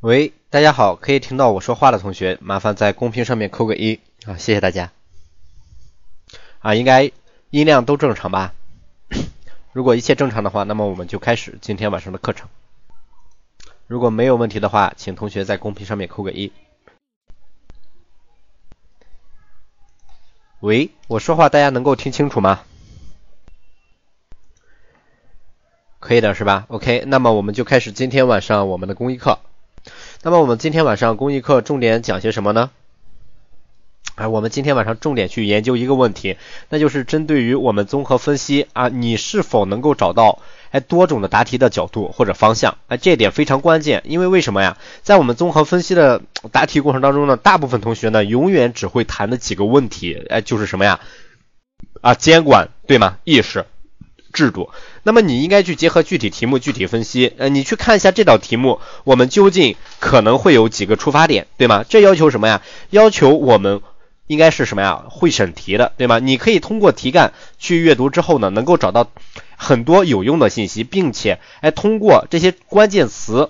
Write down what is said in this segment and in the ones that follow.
喂，大家好，可以听到我说话的同学，麻烦在公屏上面扣个一啊，谢谢大家。啊，应该音量都正常吧？如果一切正常的话，那么我们就开始今天晚上的课程。如果没有问题的话，请同学在公屏上面扣个一。喂，我说话大家能够听清楚吗？可以的是吧？OK，那么我们就开始今天晚上我们的公益课。那么我们今天晚上公益课重点讲些什么呢？啊，我们今天晚上重点去研究一个问题，那就是针对于我们综合分析啊，你是否能够找到哎多种的答题的角度或者方向？哎，这一点非常关键，因为为什么呀？在我们综合分析的答题过程当中呢，大部分同学呢永远只会谈的几个问题，哎，就是什么呀？啊，监管对吗？意识。制度，那么你应该去结合具体题目具体分析，呃，你去看一下这道题目，我们究竟可能会有几个出发点，对吗？这要求什么呀？要求我们应该是什么呀？会审题的，对吗？你可以通过题干去阅读之后呢，能够找到很多有用的信息，并且哎，通过这些关键词，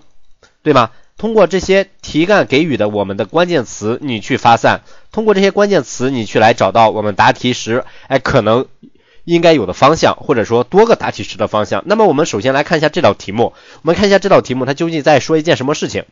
对吗？通过这些题干给予的我们的关键词，你去发散，通过这些关键词，你去来找到我们答题时，哎，可能。应该有的方向，或者说多个答题时的方向。那么我们首先来看一下这道题目，我们看一下这道题目它究竟在说一件什么事情。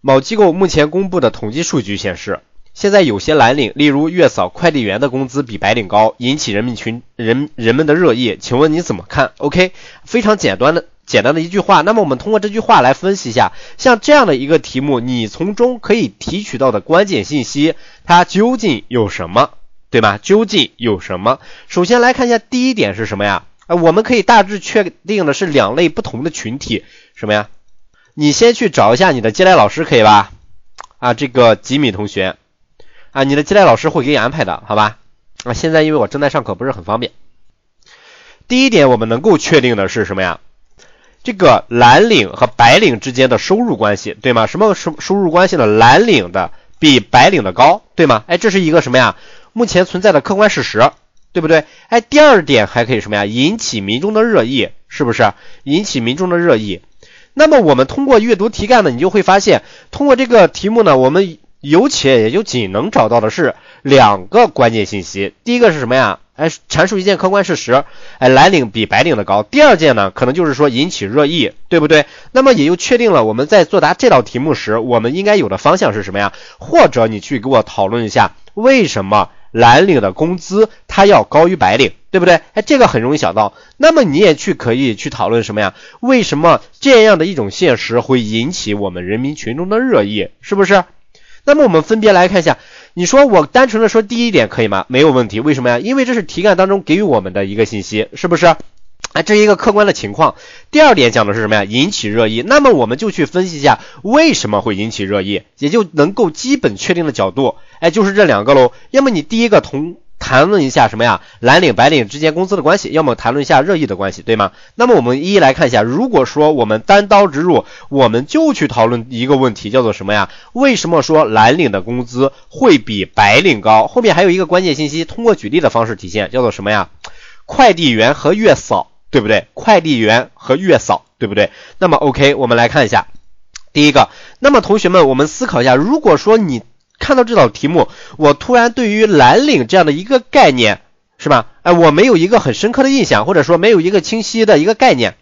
某机构目前公布的统计数据显示，现在有些蓝领，例如月嫂、快递员的工资比白领高，引起人民群人人们的热议。请问你怎么看？OK，非常简单的简单的一句话。那么我们通过这句话来分析一下，像这样的一个题目，你从中可以提取到的关键信息，它究竟有什么？对吧？究竟有什么？首先来看一下第一点是什么呀？啊，我们可以大致确定的是两类不同的群体，什么呀？你先去找一下你的接待老师，可以吧？啊，这个吉米同学，啊，你的接待老师会给你安排的，好吧？啊，现在因为我正在上课，不是很方便。第一点，我们能够确定的是什么呀？这个蓝领和白领之间的收入关系，对吗？什么收收入关系呢？蓝领的比白领的高，对吗？哎，这是一个什么呀？目前存在的客观事实，对不对？哎，第二点还可以什么呀？引起民众的热议，是不是？引起民众的热议。那么我们通过阅读题干呢，你就会发现，通过这个题目呢，我们有且也就仅能找到的是两个关键信息。第一个是什么呀？哎，阐述一件客观事实，哎，蓝领比白领的高。第二件呢，可能就是说引起热议，对不对？那么也就确定了我们在作答这道题目时，我们应该有的方向是什么呀？或者你去给我讨论一下，为什么？蓝领的工资它要高于白领，对不对？哎，这个很容易想到。那么你也去可以去讨论什么呀？为什么这样的一种现实会引起我们人民群众的热议？是不是？那么我们分别来看一下。你说我单纯的说第一点可以吗？没有问题。为什么呀？因为这是题干当中给予我们的一个信息，是不是？哎，这是一个客观的情况。第二点讲的是什么呀？引起热议。那么我们就去分析一下为什么会引起热议，也就能够基本确定的角度，哎，就是这两个喽。要么你第一个同谈论一下什么呀？蓝领白领之间工资的关系，要么谈论一下热议的关系，对吗？那么我们一一来看一下。如果说我们单刀直入，我们就去讨论一个问题，叫做什么呀？为什么说蓝领的工资会比白领高？后面还有一个关键信息，通过举例的方式体现，叫做什么呀？快递员和月嫂。对不对？快递员和月嫂，对不对？那么 OK，我们来看一下，第一个，那么同学们，我们思考一下，如果说你看到这道题目，我突然对于蓝领这样的一个概念，是吧？哎，我没有一个很深刻的印象，或者说没有一个清晰的一个概念。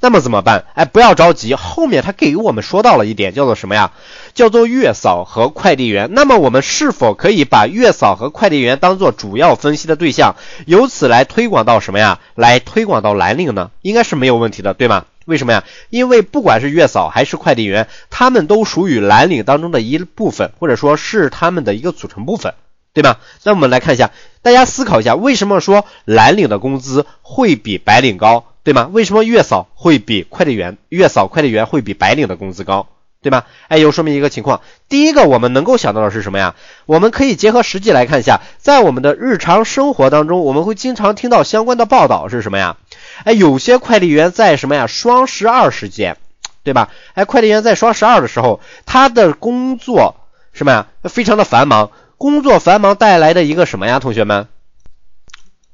那么怎么办？哎，不要着急，后面他给我们说到了一点，叫做什么呀？叫做月嫂和快递员。那么我们是否可以把月嫂和快递员当做主要分析的对象，由此来推广到什么呀？来推广到蓝领呢？应该是没有问题的，对吗？为什么呀？因为不管是月嫂还是快递员，他们都属于蓝领当中的一部分，或者说是他们的一个组成部分，对吧？那我们来看一下，大家思考一下，为什么说蓝领的工资会比白领高？对吗？为什么月嫂会比快递员月嫂快递员会比白领的工资高？对吗？哎，又说明一个情况。第一个，我们能够想到的是什么呀？我们可以结合实际来看一下，在我们的日常生活当中，我们会经常听到相关的报道是什么呀？哎，有些快递员在什么呀？双十二时间，对吧？哎，快递员在双十二的时候，他的工作什么呀？非常的繁忙，工作繁忙带来的一个什么呀？同学们？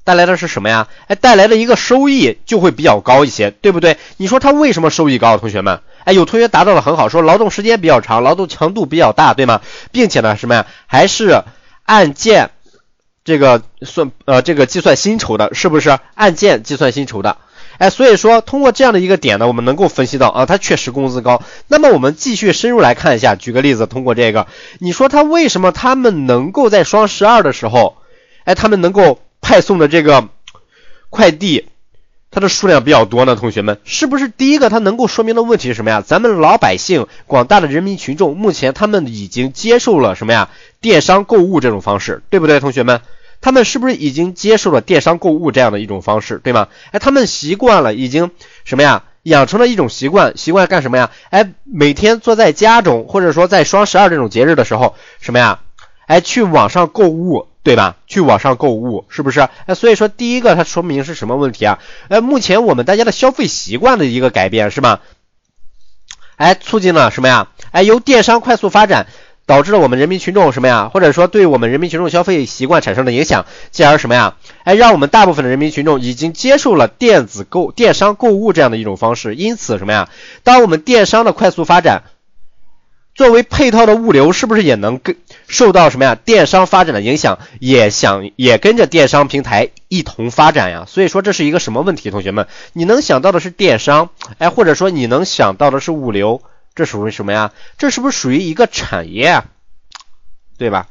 带来的是什么呀？哎，带来的一个收益就会比较高一些，对不对？你说他为什么收益高？同学们，哎，有同学答到的很好，说劳动时间比较长，劳动强度比较大，对吗？并且呢，什么呀？还是按件这个算呃这个计算薪酬的，是不是按件计算薪酬的？哎，所以说通过这样的一个点呢，我们能够分析到啊，他确实工资高。那么我们继续深入来看一下，举个例子，通过这个，你说他为什么他们能够在双十二的时候，哎，他们能够派送的这个快递，它的数量比较多呢？同学们，是不是第一个它能够说明的问题是什么呀？咱们老百姓、广大的人民群众，目前他们已经接受了什么呀？电商购物这种方式，对不对，同学们？他们是不是已经接受了电商购物这样的一种方式，对吗？哎，他们习惯了，已经什么呀？养成了一种习惯，习惯干什么呀？哎，每天坐在家中，或者说在双十二这种节日的时候，什么呀？哎，去网上购物，对吧？去网上购物，是不是？哎，所以说第一个它说明是什么问题啊？哎，目前我们大家的消费习惯的一个改变，是吧？哎，促进了什么呀？哎，由电商快速发展。导致了我们人民群众什么呀？或者说对我们人民群众消费习惯产生的影响，进而什么呀？哎，让我们大部分的人民群众已经接受了电子购、电商购物这样的一种方式。因此什么呀？当我们电商的快速发展，作为配套的物流，是不是也能跟受到什么呀？电商发展的影响，也想也跟着电商平台一同发展呀？所以说这是一个什么问题？同学们，你能想到的是电商，哎，或者说你能想到的是物流？这属于什么呀？这是不是属于一个产业啊？对吧？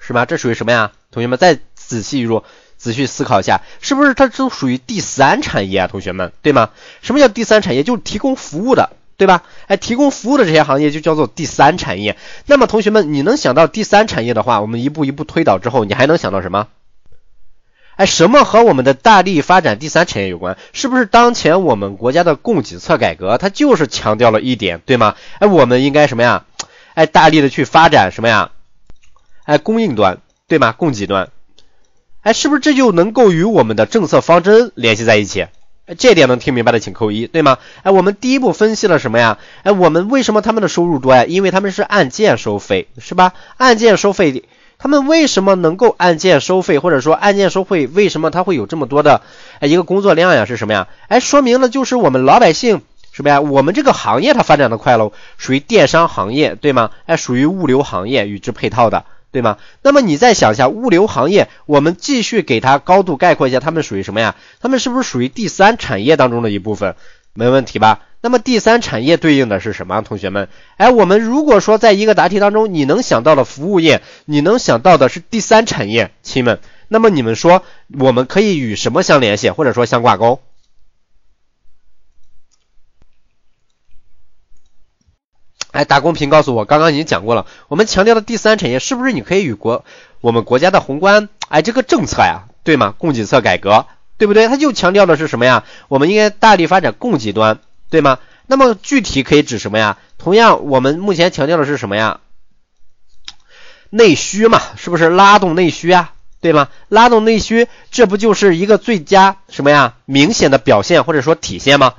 是吧？这属于什么呀？同学们再仔细入仔细思考一下，是不是它都属于第三产业啊？同学们，对吗？什么叫第三产业？就是提供服务的，对吧？哎，提供服务的这些行业就叫做第三产业。那么同学们，你能想到第三产业的话，我们一步一步推导之后，你还能想到什么？哎，什么和我们的大力发展第三产业有关？是不是当前我们国家的供给侧改革，它就是强调了一点，对吗？哎，我们应该什么呀？哎，大力的去发展什么呀？哎，供应端，对吗？供给端，哎，是不是这就能够与我们的政策方针联系在一起？哎，这点能听明白的请扣一，对吗？哎，我们第一步分析了什么呀？哎，我们为什么他们的收入多呀？因为他们是按件收费，是吧？按件收费。他们为什么能够按件收费，或者说按件收费，为什么他会有这么多的一个工作量呀？是什么呀？哎，说明了就是我们老百姓什么呀？我们这个行业它发展的快喽，属于电商行业，对吗？哎，属于物流行业与之配套的，对吗？那么你再想一下，物流行业，我们继续给它高度概括一下，它们属于什么呀？它们是不是属于第三产业当中的一部分？没问题吧？那么第三产业对应的是什么？同学们，哎，我们如果说在一个答题当中，你能想到的服务业，你能想到的是第三产业，亲们，那么你们说我们可以与什么相联系，或者说相挂钩？哎，打公屏告诉我，刚刚已经讲过了，我们强调的第三产业是不是你可以与国我们国家的宏观哎这个政策呀，对吗？供给侧改革，对不对？它就强调的是什么呀？我们应该大力发展供给端。对吗？那么具体可以指什么呀？同样，我们目前强调的是什么呀？内需嘛，是不是拉动内需啊？对吗？拉动内需，这不就是一个最佳什么呀？明显的表现或者说体现吗？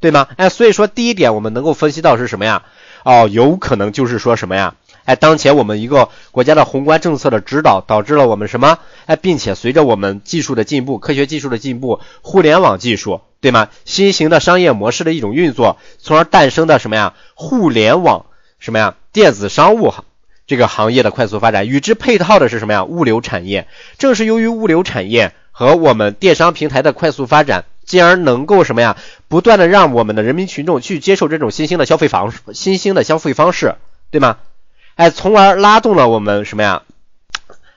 对吗？哎，所以说第一点我们能够分析到是什么呀？哦，有可能就是说什么呀？哎，当前我们一个国家的宏观政策的指导，导致了我们什么？哎，并且随着我们技术的进步，科学技术的进步，互联网技术，对吗？新型的商业模式的一种运作，从而诞生的什么呀？互联网什么呀？电子商务行这个行业的快速发展，与之配套的是什么呀？物流产业。正是由于物流产业和我们电商平台的快速发展，进而能够什么呀？不断的让我们的人民群众去接受这种新兴的消费方式新兴的消费方式，对吗？哎，从而拉动了我们什么呀？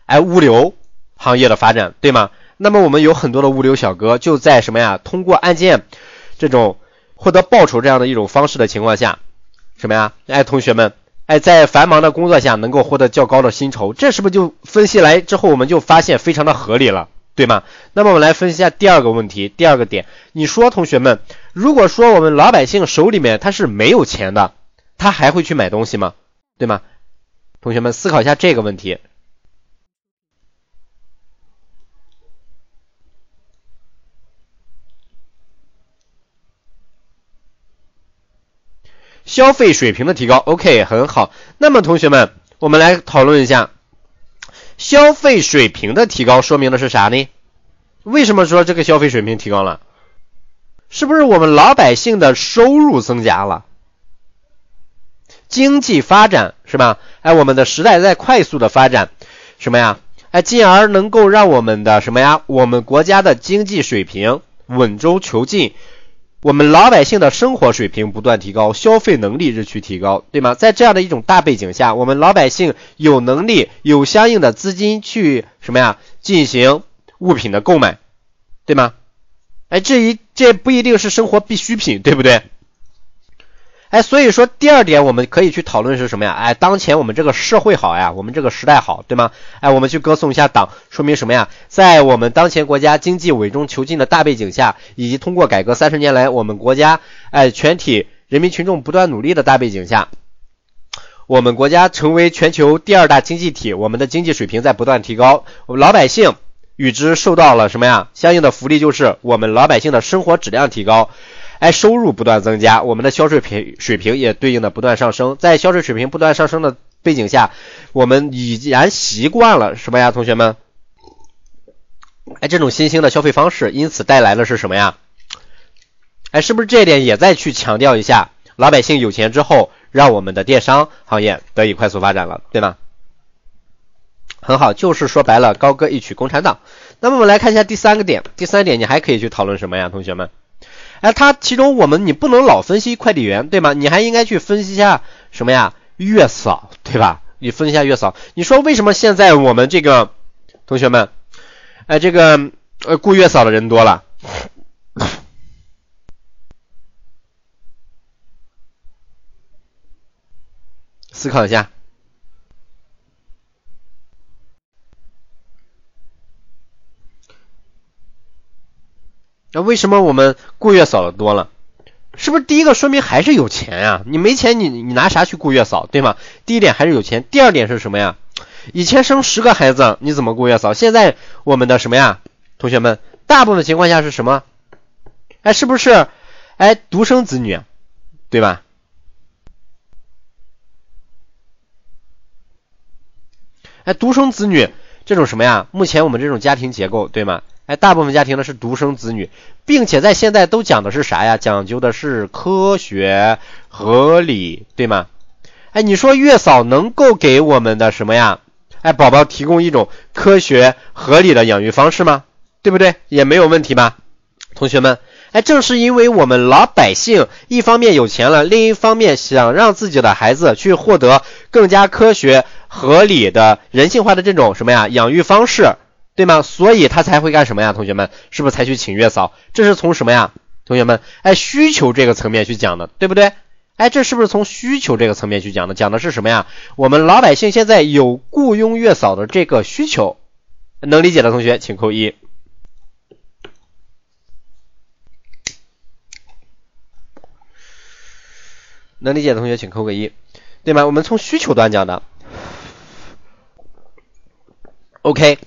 哎，物流行业的发展，对吗？那么我们有很多的物流小哥就在什么呀？通过按件这种获得报酬这样的一种方式的情况下，什么呀？哎，同学们，哎，在繁忙的工作下能够获得较高的薪酬，这是不是就分析来之后我们就发现非常的合理了，对吗？那么我们来分析一下第二个问题，第二个点，你说同学们，如果说我们老百姓手里面他是没有钱的，他还会去买东西吗？对吗？同学们思考一下这个问题：消费水平的提高，OK，很好。那么同学们，我们来讨论一下，消费水平的提高说明的是啥呢？为什么说这个消费水平提高了？是不是我们老百姓的收入增加了？经济发展是吧？哎，我们的时代在快速的发展，什么呀？哎，进而能够让我们的什么呀？我们国家的经济水平稳中求进，我们老百姓的生活水平不断提高，消费能力日趋提高，对吗？在这样的一种大背景下，我们老百姓有能力有相应的资金去什么呀？进行物品的购买，对吗？哎，这一这不一定是生活必需品，对不对？哎，所以说第二点我们可以去讨论是什么呀？哎，当前我们这个社会好呀，我们这个时代好，对吗？哎，我们去歌颂一下党，说明什么呀？在我们当前国家经济稳中求进的大背景下，以及通过改革三十年来我们国家哎全体人民群众不断努力的大背景下，我们国家成为全球第二大经济体，我们的经济水平在不断提高，我们老百姓与之受到了什么呀？相应的福利就是我们老百姓的生活质量提高。哎，收入不断增加，我们的消费平水平也对应的不断上升。在消费水平不断上升的背景下，我们已然习惯了什么呀，同学们？哎，这种新兴的消费方式，因此带来的是什么呀？哎，是不是这一点也再去强调一下？老百姓有钱之后，让我们的电商行业得以快速发展了，对吗？很好，就是说白了，高歌一曲共产党。那么我们来看一下第三个点，第三点你还可以去讨论什么呀，同学们？哎，它其中我们你不能老分析快递员，对吗？你还应该去分析一下什么呀？月嫂，对吧？你分析一下月嫂。你说为什么现在我们这个同学们，哎，这个呃雇月嫂的人多了？思考一下。那为什么我们雇月嫂的多了？是不是第一个说明还是有钱呀？你没钱，你你拿啥去雇月嫂，对吗？第一点还是有钱。第二点是什么呀？以前生十个孩子，你怎么雇月嫂？现在我们的什么呀？同学们，大部分情况下是什么？哎，是不是哎独生子女，对吧？哎，独生子女这种什么呀？目前我们这种家庭结构，对吗？哎，大部分家庭呢是独生子女，并且在现在都讲的是啥呀？讲究的是科学合理，对吗？哎，你说月嫂能够给我们的什么呀？哎，宝宝提供一种科学合理的养育方式吗？对不对？也没有问题吧？同学们，哎，正是因为我们老百姓一方面有钱了，另一方面想让自己的孩子去获得更加科学合理的人性化的这种什么呀养育方式。对吗？所以他才会干什么呀？同学们，是不是才去请月嫂？这是从什么呀？同学们，哎，需求这个层面去讲的，对不对？哎，这是不是从需求这个层面去讲的？讲的是什么呀？我们老百姓现在有雇佣月嫂的这个需求，能理解的同学请扣一。能理解的同学请扣个一，对吗？我们从需求端讲的。OK。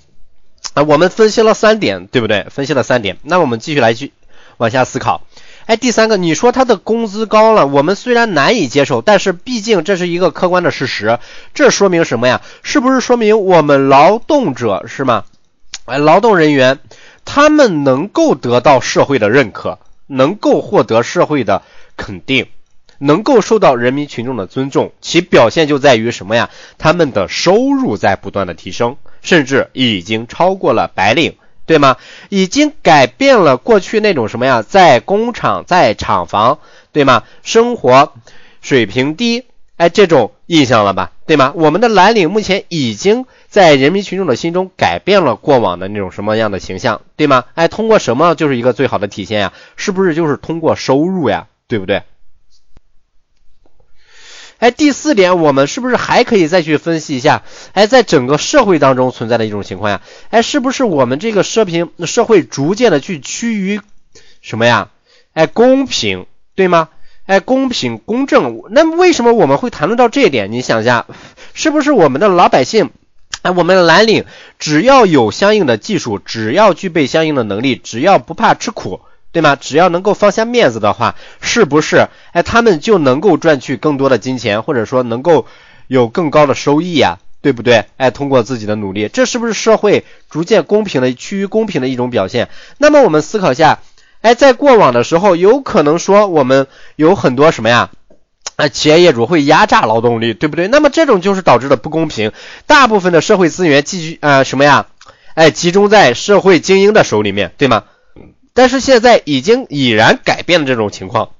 啊，我们分析了三点，对不对？分析了三点，那我们继续来去往下思考。哎，第三个，你说他的工资高了，我们虽然难以接受，但是毕竟这是一个客观的事实。这说明什么呀？是不是说明我们劳动者是吗？哎，劳动人员他们能够得到社会的认可，能够获得社会的肯定，能够受到人民群众的尊重，其表现就在于什么呀？他们的收入在不断的提升。甚至已经超过了白领，对吗？已经改变了过去那种什么呀，在工厂、在厂房，对吗？生活水平低，哎，这种印象了吧，对吗？我们的蓝领目前已经在人民群众的心中改变了过往的那种什么样的形象，对吗？哎，通过什么就是一个最好的体现呀？是不是就是通过收入呀？对不对？哎，第四点，我们是不是还可以再去分析一下？哎，在整个社会当中存在的一种情况呀？哎，是不是我们这个社平社会逐渐的去趋于什么呀？哎，公平，对吗？哎，公平公正。那为什么我们会谈论到这一点？你想一下，是不是我们的老百姓，哎，我们的蓝领，只要有相应的技术，只要具备相应的能力，只要不怕吃苦？对吗？只要能够放下面子的话，是不是哎，他们就能够赚取更多的金钱，或者说能够有更高的收益呀？对不对？哎，通过自己的努力，这是不是社会逐渐公平的、趋于公平的一种表现？那么我们思考一下，哎，在过往的时候，有可能说我们有很多什么呀？啊，企业业主会压榨劳动力，对不对？那么这种就是导致的不公平。大部分的社会资源集聚啊什么呀？哎，集中在社会精英的手里面，对吗？但是现在已经已然改变了这种情况，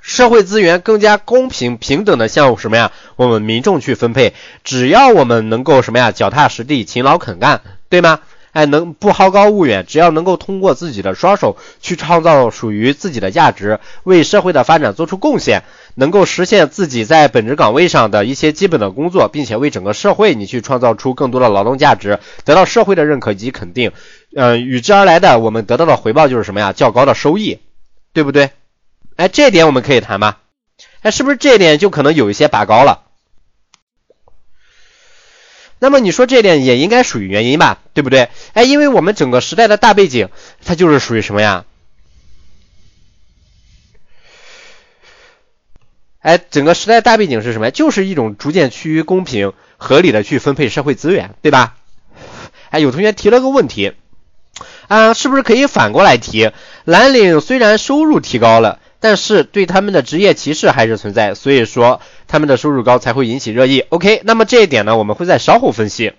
社会资源更加公平平等的向什么呀？我们民众去分配，只要我们能够什么呀？脚踏实地，勤劳肯干，对吗？哎，能不好高骛远，只要能够通过自己的双手去创造属于自己的价值，为社会的发展做出贡献，能够实现自己在本职岗位上的一些基本的工作，并且为整个社会你去创造出更多的劳动价值，得到社会的认可及肯定，嗯，与之而来的我们得到的回报就是什么呀？较高的收益，对不对？哎，这点我们可以谈吗？哎，是不是这点就可能有一些拔高了？那么你说这点也应该属于原因吧，对不对？哎，因为我们整个时代的大背景，它就是属于什么呀？哎，整个时代大背景是什么？就是一种逐渐趋于公平、合理的去分配社会资源，对吧？哎，有同学提了个问题，啊，是不是可以反过来提？蓝领虽然收入提高了。但是对他们的职业歧视还是存在，所以说他们的收入高才会引起热议。OK，那么这一点呢，我们会在稍后分析。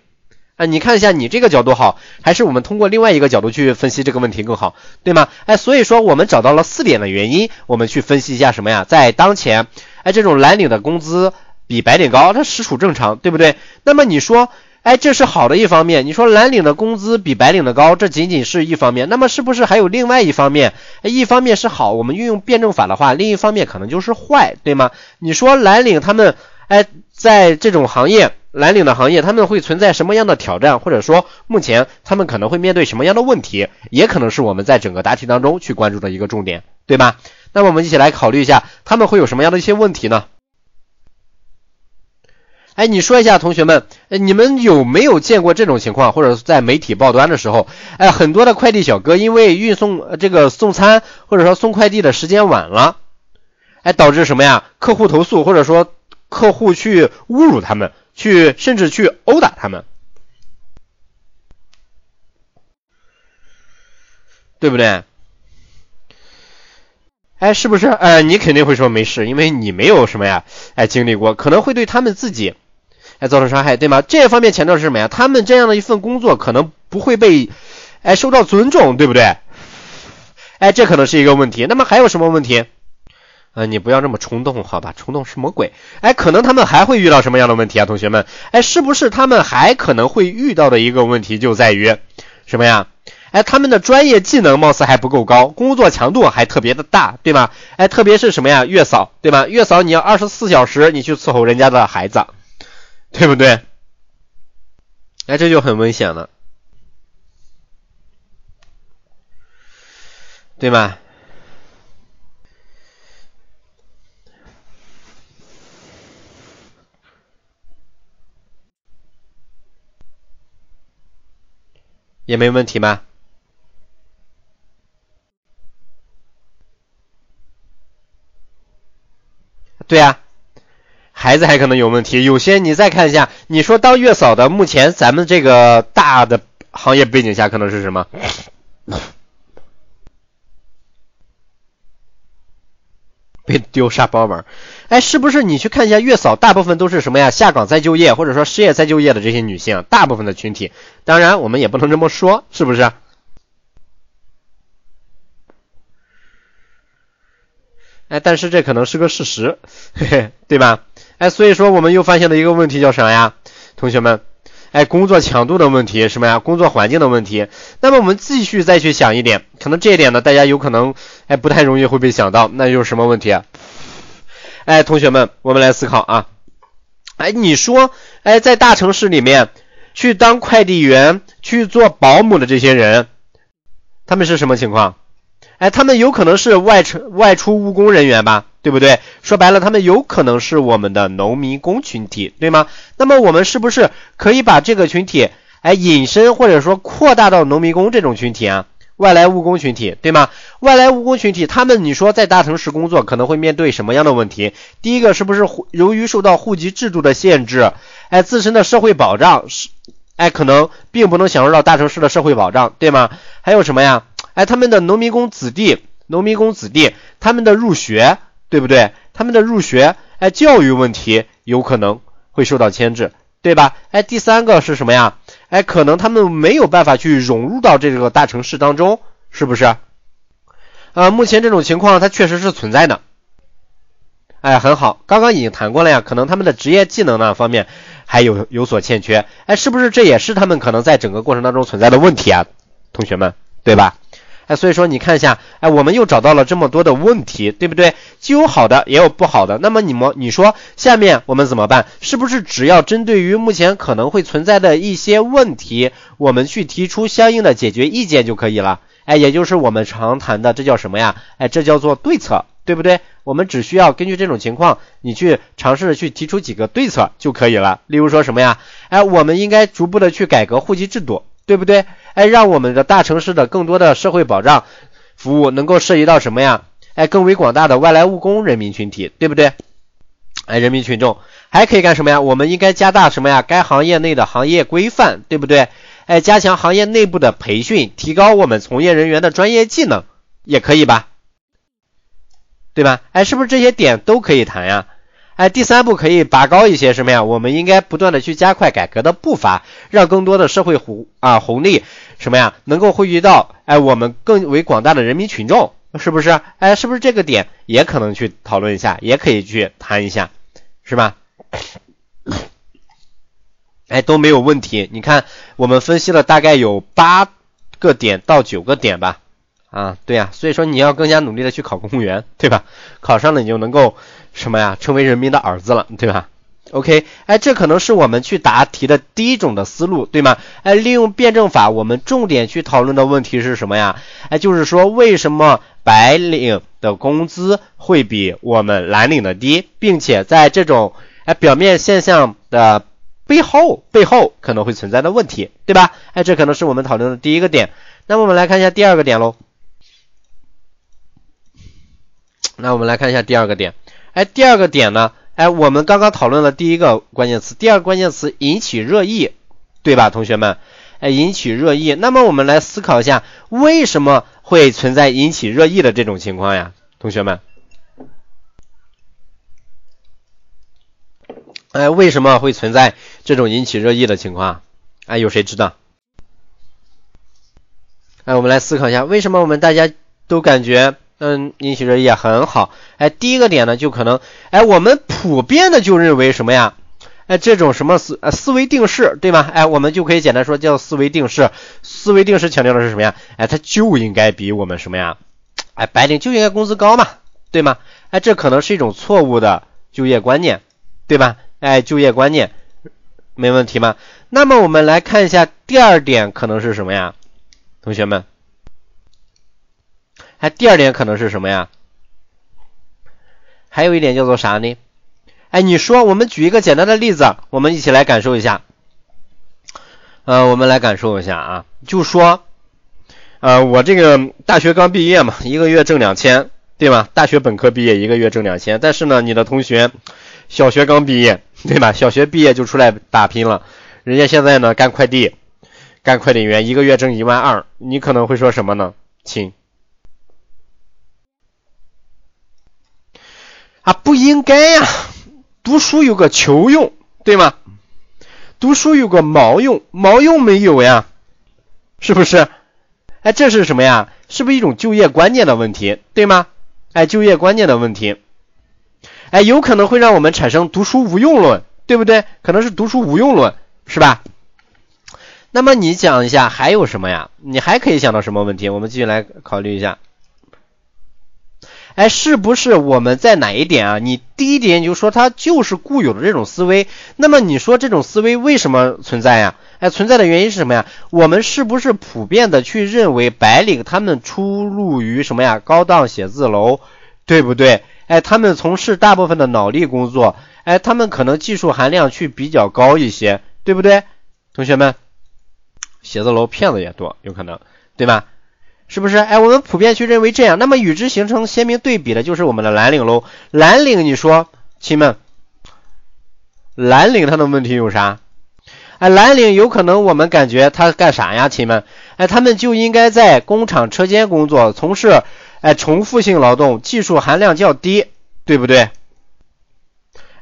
啊，你看一下你这个角度好，还是我们通过另外一个角度去分析这个问题更好，对吗？哎，所以说我们找到了四点的原因，我们去分析一下什么呀？在当前，哎，这种蓝领的工资比白领高，它实属正常，对不对？那么你说？哎，这是好的一方面。你说蓝领的工资比白领的高，这仅仅是一方面。那么是不是还有另外一方面？哎，一方面是好，我们运用辩证法的话，另一方面可能就是坏，对吗？你说蓝领他们，哎，在这种行业，蓝领的行业，他们会存在什么样的挑战？或者说目前他们可能会面对什么样的问题？也可能是我们在整个答题当中去关注的一个重点，对吧？那么我们一起来考虑一下，他们会有什么样的一些问题呢？哎，你说一下，同学们，你们有没有见过这种情况？或者在媒体报端的时候，哎，很多的快递小哥因为运送这个送餐或者说送快递的时间晚了，哎，导致什么呀？客户投诉，或者说客户去侮辱他们，去甚至去殴打他们，对不对？哎，是不是？呃，你肯定会说没事，因为你没有什么呀，哎，经历过，可能会对他们自己。哎，造成伤害，对吗？这方面强调是什么呀？他们这样的一份工作可能不会被，哎，受到尊重，对不对？哎，这可能是一个问题。那么还有什么问题？呃，你不要这么冲动，好吧？冲动是魔鬼。哎，可能他们还会遇到什么样的问题啊？同学们，哎，是不是他们还可能会遇到的一个问题就在于什么呀？哎，他们的专业技能貌似还不够高，工作强度还特别的大，对吗？哎，特别是什么呀？月嫂，对吧？月嫂你要二十四小时你去伺候人家的孩子。对不对？哎，这就很危险了，对吗？也没问题吗？对呀。孩子还可能有问题，有些你再看一下，你说当月嫂的，目前咱们这个大的行业背景下可能是什么？被丢沙包玩？哎，是不是你去看一下月嫂，大部分都是什么呀？下岗再就业，或者说失业再就业的这些女性，大部分的群体。当然，我们也不能这么说，是不是？哎，但是这可能是个事实，嘿嘿，对吧？哎，所以说我们又发现了一个问题，叫啥呀？同学们，哎，工作强度的问题，什么呀？工作环境的问题。那么我们继续再去想一点，可能这一点呢，大家有可能哎不太容易会被想到，那就是什么问题？哎，同学们，我们来思考啊。哎，你说，哎，在大城市里面去当快递员、去做保姆的这些人，他们是什么情况？哎，他们有可能是外出外出务工人员吧，对不对？说白了，他们有可能是我们的农民工群体，对吗？那么我们是不是可以把这个群体哎引申或者说扩大到农民工这种群体啊？外来务工群体，对吗？外来务工群体，他们你说在大城市工作可能会面对什么样的问题？第一个是不是由于受到户籍制度的限制，哎，自身的社会保障是哎可能并不能享受到大城市的社会保障，对吗？还有什么呀？哎，他们的农民工子弟，农民工子弟，他们的入学，对不对？他们的入学，哎，教育问题有可能会受到牵制，对吧？哎，第三个是什么呀？哎，可能他们没有办法去融入到这个大城市当中，是不是？啊，目前这种情况它确实是存在的。哎，很好，刚刚已经谈过了呀，可能他们的职业技能那方面还有有所欠缺。哎，是不是这也是他们可能在整个过程当中存在的问题啊？同学们，对吧？哎，所以说你看一下，哎，我们又找到了这么多的问题，对不对？既有好的，也有不好的。那么你们，你说下面我们怎么办？是不是只要针对于目前可能会存在的一些问题，我们去提出相应的解决意见就可以了？哎，也就是我们常谈的，这叫什么呀？哎，这叫做对策，对不对？我们只需要根据这种情况，你去尝试着去提出几个对策就可以了。例如说什么呀？哎，我们应该逐步的去改革户籍制度。对不对？哎，让我们的大城市的更多的社会保障服务能够涉及到什么呀？哎，更为广大的外来务工人民群体，对不对？哎，人民群众还可以干什么呀？我们应该加大什么呀？该行业内的行业规范，对不对？哎，加强行业内部的培训，提高我们从业人员的专业技能，也可以吧？对吧？哎，是不是这些点都可以谈呀？哎，第三步可以拔高一些什么呀？我们应该不断的去加快改革的步伐，让更多的社会红啊红利什么呀，能够汇聚到哎我们更为广大的人民群众，是不是？哎，是不是这个点也可能去讨论一下，也可以去谈一下，是吧？哎，都没有问题。你看，我们分析了大概有八个点到九个点吧。啊，对呀，所以说你要更加努力的去考公务员，对吧？考上了你就能够什么呀，成为人民的儿子了，对吧？OK，哎，这可能是我们去答题的第一种的思路，对吗？哎，利用辩证法，我们重点去讨论的问题是什么呀？哎，就是说为什么白领的工资会比我们蓝领的低，并且在这种哎表面现象的背后，背后可能会存在的问题，对吧？哎，这可能是我们讨论的第一个点。那么我们来看一下第二个点喽。那我们来看一下第二个点，哎，第二个点呢，哎，我们刚刚讨论了第一个关键词，第二个关键词引起热议，对吧，同学们？哎，引起热议。那么我们来思考一下，为什么会存在引起热议的这种情况呀，同学们？哎，为什么会存在这种引起热议的情况？哎，有谁知道？哎，我们来思考一下，为什么我们大家都感觉？嗯，引起热议很好。哎，第一个点呢，就可能，哎，我们普遍的就认为什么呀？哎，这种什么思呃思维定式，对吗？哎，我们就可以简单说叫思维定式。思维定式强调的是什么呀？哎，它就应该比我们什么呀？哎，白领就应该工资高嘛，对吗？哎，这可能是一种错误的就业观念，对吧？哎，就业观念没问题吗？那么我们来看一下第二点，可能是什么呀？同学们？还第二点可能是什么呀？还有一点叫做啥呢？哎，你说，我们举一个简单的例子，我们一起来感受一下。呃，我们来感受一下啊，就说，呃，我这个大学刚毕业嘛，一个月挣两千，对吧？大学本科毕业，一个月挣两千。但是呢，你的同学小学刚毕业，对吧？小学毕业就出来打拼了，人家现在呢干快递，干快递员，一个月挣一万二，你可能会说什么呢？亲。啊，不应该呀！读书有个求用，对吗？读书有个毛用，毛用没有呀？是不是？哎，这是什么呀？是不是一种就业观念的问题，对吗？哎，就业观念的问题，哎，有可能会让我们产生读书无用论，对不对？可能是读书无用论，是吧？那么你讲一下还有什么呀？你还可以想到什么问题？我们继续来考虑一下。哎，是不是我们在哪一点啊？你第一点就说它就是固有的这种思维，那么你说这种思维为什么存在呀？哎，存在的原因是什么呀？我们是不是普遍的去认为白领他们出入于什么呀？高档写字楼，对不对？哎，他们从事大部分的脑力工作，哎，他们可能技术含量去比较高一些，对不对？同学们，写字楼骗子也多，有可能，对吧？是不是？哎，我们普遍去认为这样，那么与之形成鲜明对比的就是我们的蓝领喽。蓝领，你说，亲们，蓝领他的问题有啥？哎，蓝领有可能我们感觉他干啥呀，亲们？哎，他们就应该在工厂车间工作，从事哎重复性劳动，技术含量较低，对不对？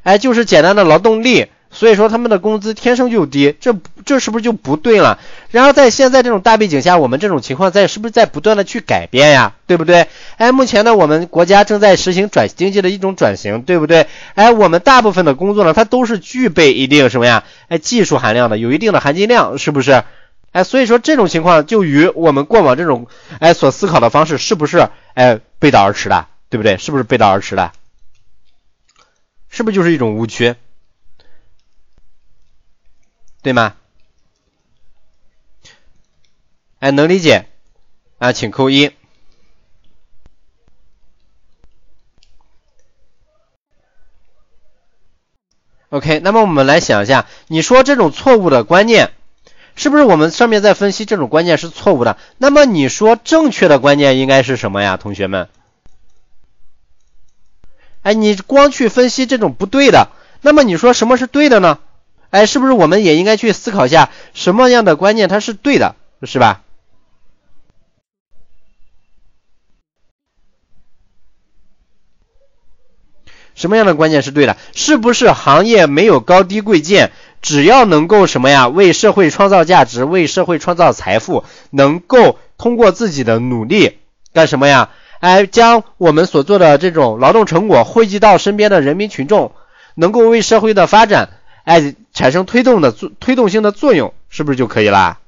哎，就是简单的劳动力。所以说他们的工资天生就低，这这是不是就不对了？然后在现在这种大背景下，我们这种情况在是不是在不断的去改变呀？对不对？哎，目前呢，我们国家正在实行转经济的一种转型，对不对？哎，我们大部分的工作呢，它都是具备一定什么呀？哎，技术含量的，有一定的含金量，是不是？哎，所以说这种情况就与我们过往这种哎所思考的方式是不是哎背道而驰的？对不对？是不是背道而驰的？是不是就是一种误区？对吗？哎，能理解啊，请扣一。OK，那么我们来想一下，你说这种错误的观念，是不是我们上面在分析这种观念是错误的？那么你说正确的观念应该是什么呀，同学们？哎，你光去分析这种不对的，那么你说什么是对的呢？哎，是不是我们也应该去思考一下什么样的观念它是对的，是吧？什么样的观念是对的？是不是行业没有高低贵贱，只要能够什么呀，为社会创造价值，为社会创造财富，能够通过自己的努力干什么呀？哎，将我们所做的这种劳动成果汇集到身边的人民群众，能够为社会的发展。哎，产生推动的作推动性的作用，是不是就可以啦？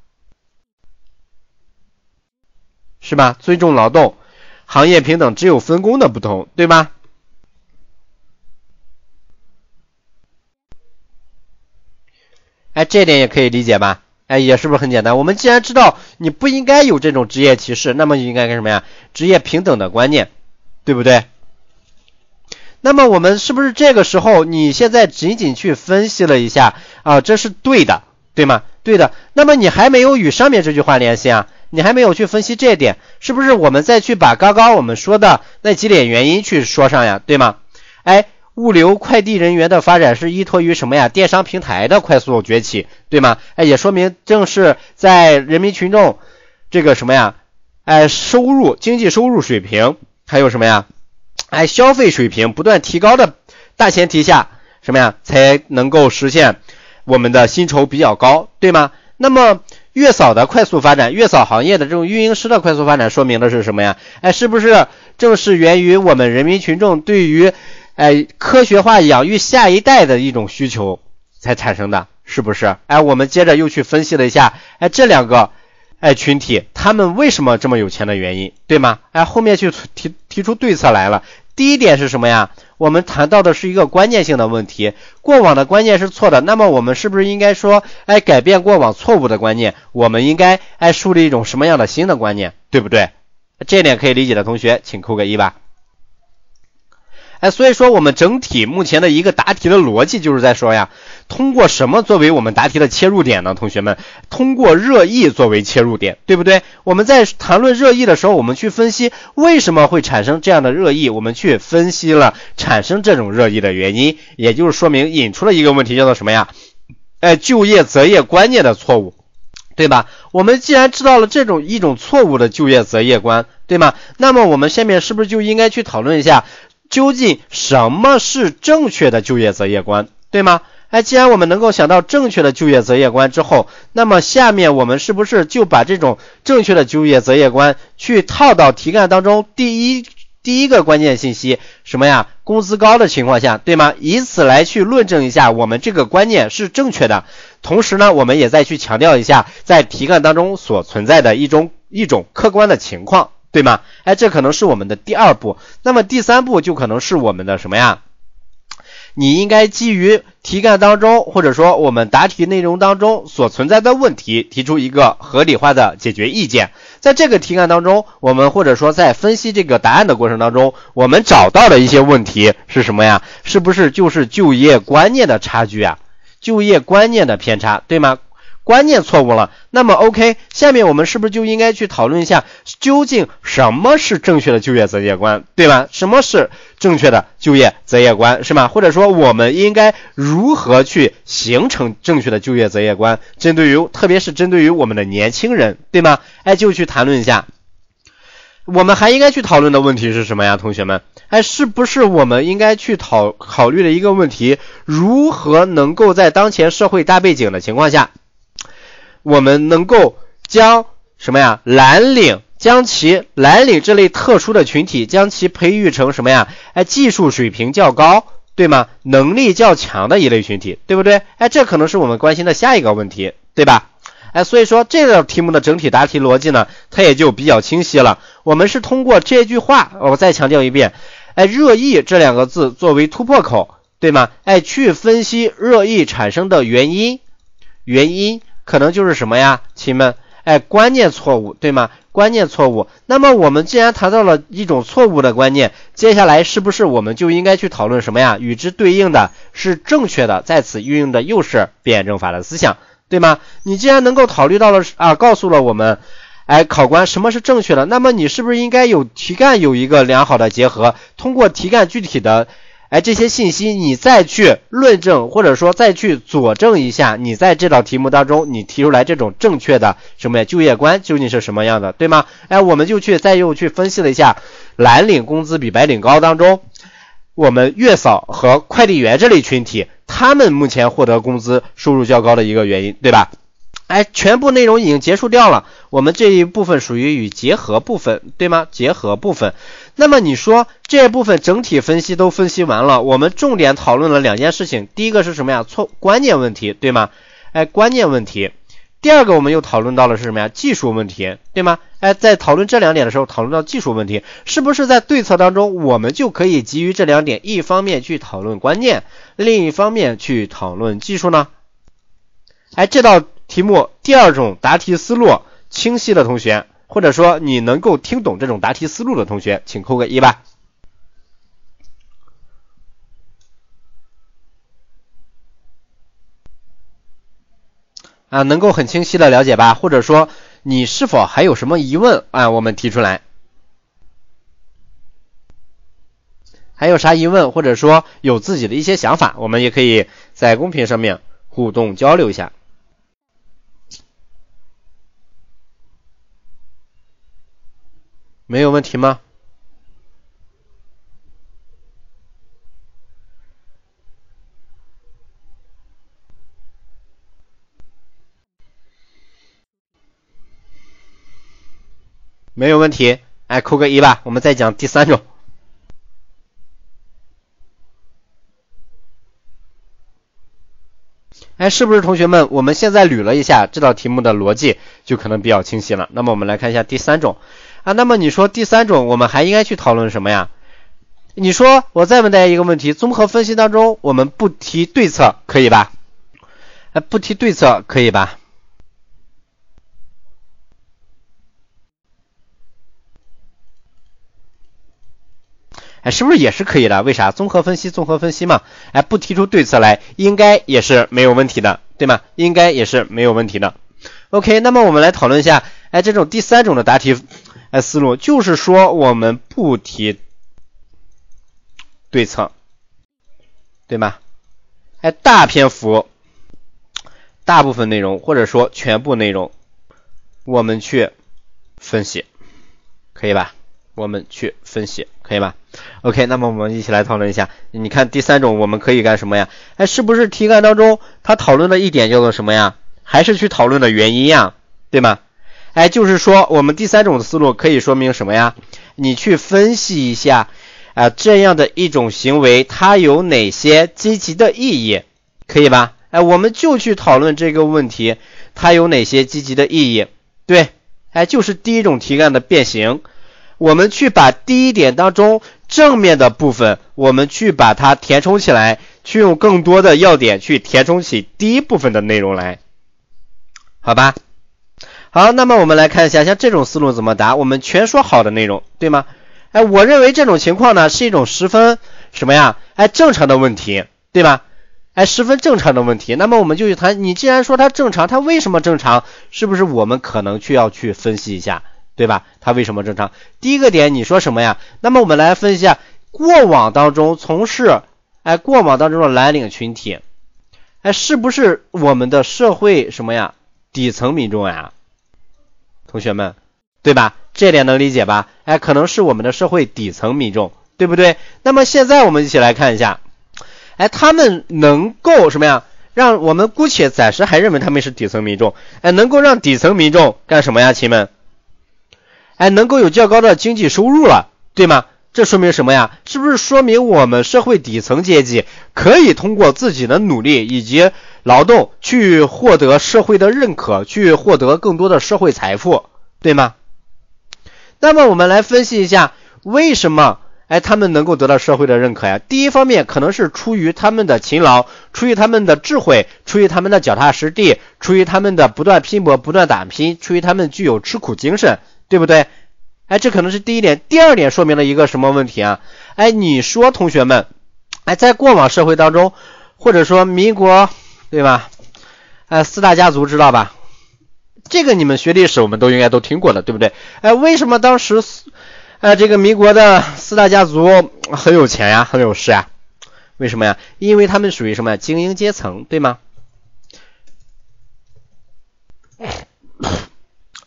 是吧？尊重劳动，行业平等，只有分工的不同，对吗？哎，这点也可以理解吧？哎，也是不是很简单？我们既然知道你不应该有这种职业歧视，那么就应该干什么呀？职业平等的观念，对不对？那么我们是不是这个时候，你现在仅仅去分析了一下啊，这是对的，对吗？对的。那么你还没有与上面这句话联系啊，你还没有去分析这一点，是不是我们再去把刚刚我们说的那几点原因去说上呀，对吗？哎，物流快递人员的发展是依托于什么呀？电商平台的快速崛起，对吗？哎，也说明正是在人民群众这个什么呀？哎，收入经济收入水平还有什么呀？哎，消费水平不断提高的大前提下，什么呀，才能够实现我们的薪酬比较高，对吗？那么月嫂的快速发展，月嫂行业的这种运营师的快速发展，说明的是什么呀？哎，是不是正是源于我们人民群众对于哎科学化养育下一代的一种需求才产生的？是不是？哎，我们接着又去分析了一下，哎，这两个。哎，群体他们为什么这么有钱的原因，对吗？哎，后面去提提出对策来了。第一点是什么呀？我们谈到的是一个关键性的问题，过往的观念是错的。那么我们是不是应该说，哎，改变过往错误的观念？我们应该哎树立一种什么样的新的观念，对不对？这点可以理解的同学，请扣个一吧。哎，所以说我们整体目前的一个答题的逻辑就是在说呀，通过什么作为我们答题的切入点呢？同学们，通过热议作为切入点，对不对？我们在谈论热议的时候，我们去分析为什么会产生这样的热议，我们去分析了产生这种热议的原因，也就是说明引出了一个问题，叫做什么呀？哎，就业择业观念的错误，对吧？我们既然知道了这种一种错误的就业择业观，对吗？那么我们下面是不是就应该去讨论一下？究竟什么是正确的就业择业观，对吗？哎，既然我们能够想到正确的就业择业观之后，那么下面我们是不是就把这种正确的就业择业观去套到题干当中？第一，第一个关键信息什么呀？工资高的情况下，对吗？以此来去论证一下我们这个观念是正确的。同时呢，我们也再去强调一下在题干当中所存在的一种一种客观的情况。对吗？哎，这可能是我们的第二步。那么第三步就可能是我们的什么呀？你应该基于题干当中，或者说我们答题内容当中所存在的问题，提出一个合理化的解决意见。在这个题干当中，我们或者说在分析这个答案的过程当中，我们找到的一些问题是什么呀？是不是就是就业观念的差距啊？就业观念的偏差，对吗？观念错误了，那么 OK，下面我们是不是就应该去讨论一下，究竟什么是正确的就业择业观，对吧？什么是正确的就业择业观，是吗？或者说我们应该如何去形成正确的就业择业观？针对于特别是针对于我们的年轻人，对吗？哎，就去谈论一下。我们还应该去讨论的问题是什么呀，同学们？哎，是不是我们应该去讨考虑的一个问题，如何能够在当前社会大背景的情况下，我们能够将什么呀蓝领，将其蓝领这类特殊的群体，将其培育成什么呀？哎，技术水平较高，对吗？能力较强的一类群体，对不对？哎，这可能是我们关心的下一个问题，对吧？哎，所以说这个题目的整体答题逻辑呢，它也就比较清晰了。我们是通过这句话，我再强调一遍。哎，热议这两个字作为突破口，对吗？哎，去分析热议产生的原因，原因可能就是什么呀，亲们？哎，观念错误，对吗？观念错误。那么我们既然谈到了一种错误的观念，接下来是不是我们就应该去讨论什么呀？与之对应的是正确的，在此运用的又是辩证法的思想，对吗？你既然能够考虑到了啊，告诉了我们。哎，考官，什么是正确的？那么你是不是应该有题干有一个良好的结合？通过题干具体的哎这些信息，你再去论证或者说再去佐证一下，你在这道题目当中你提出来这种正确的什么呀就业观究竟是什么样的，对吗？哎，我们就去再又去分析了一下蓝领工资比白领高当中，我们月嫂和快递员这类群体，他们目前获得工资收入较高的一个原因，对吧？哎，全部内容已经结束掉了，我们这一部分属于与结合部分，对吗？结合部分。那么你说这部分整体分析都分析完了，我们重点讨论了两件事情，第一个是什么呀？错观念问题，对吗？哎，观念问题。第二个我们又讨论到了是什么呀？技术问题，对吗？哎，在讨论这两点的时候，讨论到技术问题，是不是在对策当中，我们就可以基于这两点，一方面去讨论观念，另一方面去讨论技术呢？哎，这道。题目第二种答题思路清晰的同学，或者说你能够听懂这种答题思路的同学，请扣个一吧。啊，能够很清晰的了解吧？或者说你是否还有什么疑问啊？我们提出来。还有啥疑问，或者说有自己的一些想法，我们也可以在公屏上面互动交流一下。没有问题吗？没有问题，哎，扣个一吧。我们再讲第三种。哎，是不是同学们？我们现在捋了一下这道题目的逻辑，就可能比较清晰了。那么我们来看一下第三种。啊，那么你说第三种，我们还应该去讨论什么呀？你说我再问大家一个问题：综合分析当中，我们不提对策可以吧？哎，不提对策可以吧？哎，是不是也是可以的？为啥？综合分析，综合分析嘛。哎，不提出对策来，应该也是没有问题的，对吗？应该也是没有问题的。OK，那么我们来讨论一下，哎，这种第三种的答题。哎，思路就是说，我们不提对策，对吗？哎，大篇幅、大部分内容，或者说全部内容，我们去分析，可以吧？我们去分析，可以吧？OK，那么我们一起来讨论一下。你看第三种，我们可以干什么呀？哎，是不是题干当中他讨论的一点叫做什么呀？还是去讨论的原因呀？对吗？哎，就是说，我们第三种思路可以说明什么呀？你去分析一下啊，这样的一种行为，它有哪些积极的意义，可以吧？哎，我们就去讨论这个问题，它有哪些积极的意义？对，哎，就是第一种题干的变形，我们去把第一点当中正面的部分，我们去把它填充起来，去用更多的要点去填充起第一部分的内容来，好吧？好，那么我们来看一下，像这种思路怎么答？我们全说好的内容，对吗？哎，我认为这种情况呢是一种十分什么呀？哎，正常的问题，对吧？哎，十分正常的问题。那么我们就去谈，你既然说它正常，它为什么正常？是不是我们可能需要去分析一下，对吧？它为什么正常？第一个点，你说什么呀？那么我们来分析一下过往当中从事，哎，过往当中的蓝领群体，哎，是不是我们的社会什么呀？底层民众呀？同学们，对吧？这点能理解吧？哎，可能是我们的社会底层民众，对不对？那么现在我们一起来看一下，哎，他们能够什么呀？让我们姑且暂时还认为他们是底层民众，哎，能够让底层民众干什么呀，亲们？哎，能够有较高的经济收入了，对吗？这说明什么呀？是不是说明我们社会底层阶级可以通过自己的努力以及劳动去获得社会的认可，去获得更多的社会财富，对吗？那么我们来分析一下，为什么？哎，他们能够得到社会的认可呀。第一方面可能是出于他们的勤劳，出于他们的智慧，出于他们的脚踏实地，出于他们的不断拼搏、不断打拼，出于他们具有吃苦精神，对不对？哎，这可能是第一点。第二点说明了一个什么问题啊？哎，你说同学们，哎，在过往社会当中，或者说民国，对吧？哎，四大家族知道吧？这个你们学历史我们都应该都听过的，对不对？哎，为什么当时？哎，这个民国的四大家族很有钱呀，很有势呀。为什么呀？因为他们属于什么呀精英阶层，对吗？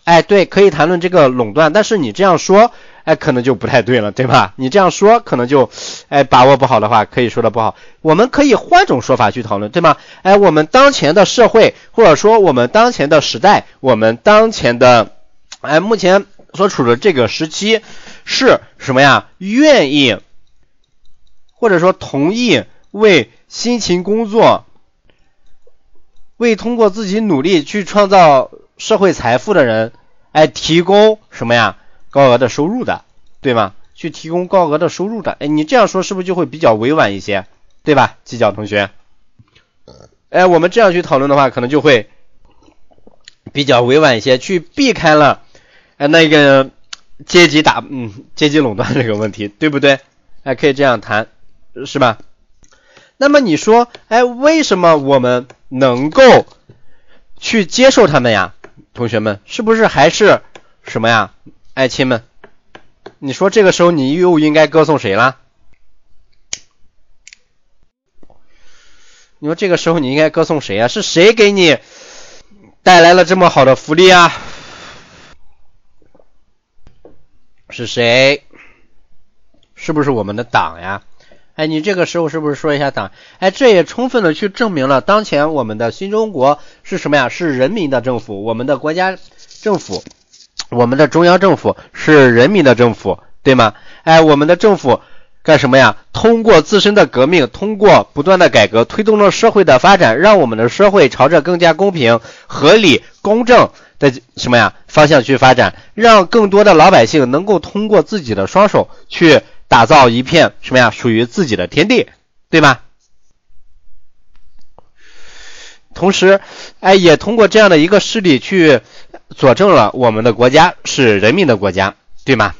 哎，对，可以谈论这个垄断，但是你这样说，哎，可能就不太对了，对吧？你这样说，可能就，哎，把握不好的话，可以说的不好。我们可以换种说法去讨论，对吗？哎，我们当前的社会，或者说我们当前的时代，我们当前的，哎，目前所处的这个时期。是什么呀？愿意或者说同意为辛勤工作、为通过自己努力去创造社会财富的人，哎，提供什么呀？高额的收入的，对吗？去提供高额的收入的，哎，你这样说是不是就会比较委婉一些，对吧？犄角同学，哎，我们这样去讨论的话，可能就会比较委婉一些，去避开了哎那个。阶级打嗯阶级垄断这个问题对不对？哎，可以这样谈是吧？那么你说哎，为什么我们能够去接受他们呀？同学们是不是还是什么呀？爱亲们，你说这个时候你又应该歌颂谁了？你说这个时候你应该歌颂谁呀？是谁给你带来了这么好的福利啊？是谁？是不是我们的党呀？哎，你这个时候是不是说一下党？哎，这也充分的去证明了当前我们的新中国是什么呀？是人民的政府，我们的国家政府，我们的中央政府是人民的政府，对吗？哎，我们的政府干什么呀？通过自身的革命，通过不断的改革，推动了社会的发展，让我们的社会朝着更加公平、合理、公正。的什么呀方向去发展，让更多的老百姓能够通过自己的双手去打造一片什么呀属于自己的天地，对吧？同时，哎，也通过这样的一个事例去佐证了我们的国家是人民的国家，对吗？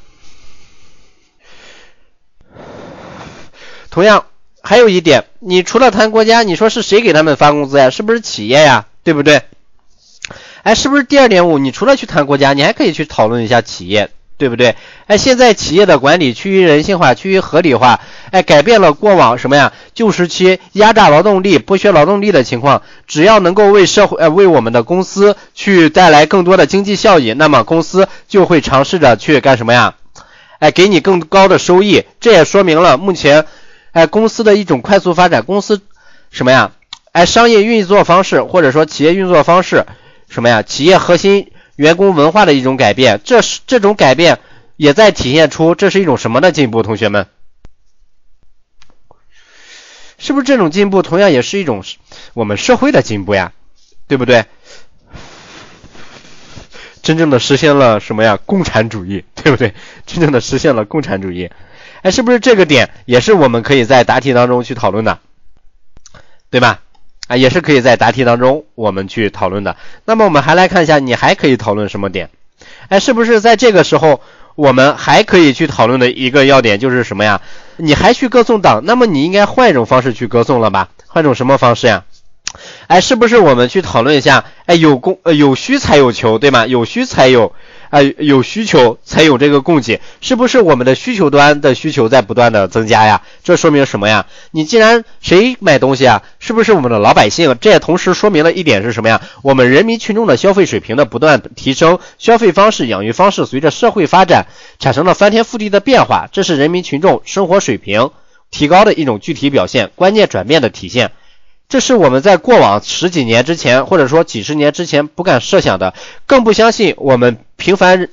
同样，还有一点，你除了谈国家，你说是谁给他们发工资呀？是不是企业呀？对不对？哎，是不是第二点五？你除了去谈国家，你还可以去讨论一下企业，对不对？哎，现在企业的管理趋于人性化，趋于合理化，哎，改变了过往什么呀？旧时期压榨劳动力、剥削劳动力的情况。只要能够为社会、呃，为我们的公司去带来更多的经济效益，那么公司就会尝试着去干什么呀？哎，给你更高的收益。这也说明了目前，哎，公司的一种快速发展，公司什么呀？哎，商业运作方式或者说企业运作方式。什么呀？企业核心员工文化的一种改变，这是这种改变也在体现出这是一种什么的进步？同学们，是不是这种进步同样也是一种我们社会的进步呀？对不对？真正的实现了什么呀？共产主义，对不对？真正的实现了共产主义，哎，是不是这个点也是我们可以在答题当中去讨论的，对吧？啊，也是可以在答题当中我们去讨论的。那么我们还来看一下，你还可以讨论什么点？哎，是不是在这个时候我们还可以去讨论的一个要点就是什么呀？你还去歌颂党，那么你应该换一种方式去歌颂了吧？换种什么方式呀？哎，是不是我们去讨论一下？哎，有供呃有需才有求，对吗？有需才有啊有需求才有这个供给，是不是我们的需求端的需求在不断的增加呀？这说明什么呀？你既然谁买东西啊？是不是我们的老百姓？这也同时说明了一点是什么呀？我们人民群众的消费水平的不断提升，消费方式、养育方式随着社会发展产生了翻天覆地的变化，这是人民群众生活水平提高的一种具体表现，观念转变的体现。这是我们在过往十几年之前，或者说几十年之前不敢设想的，更不相信我们平凡，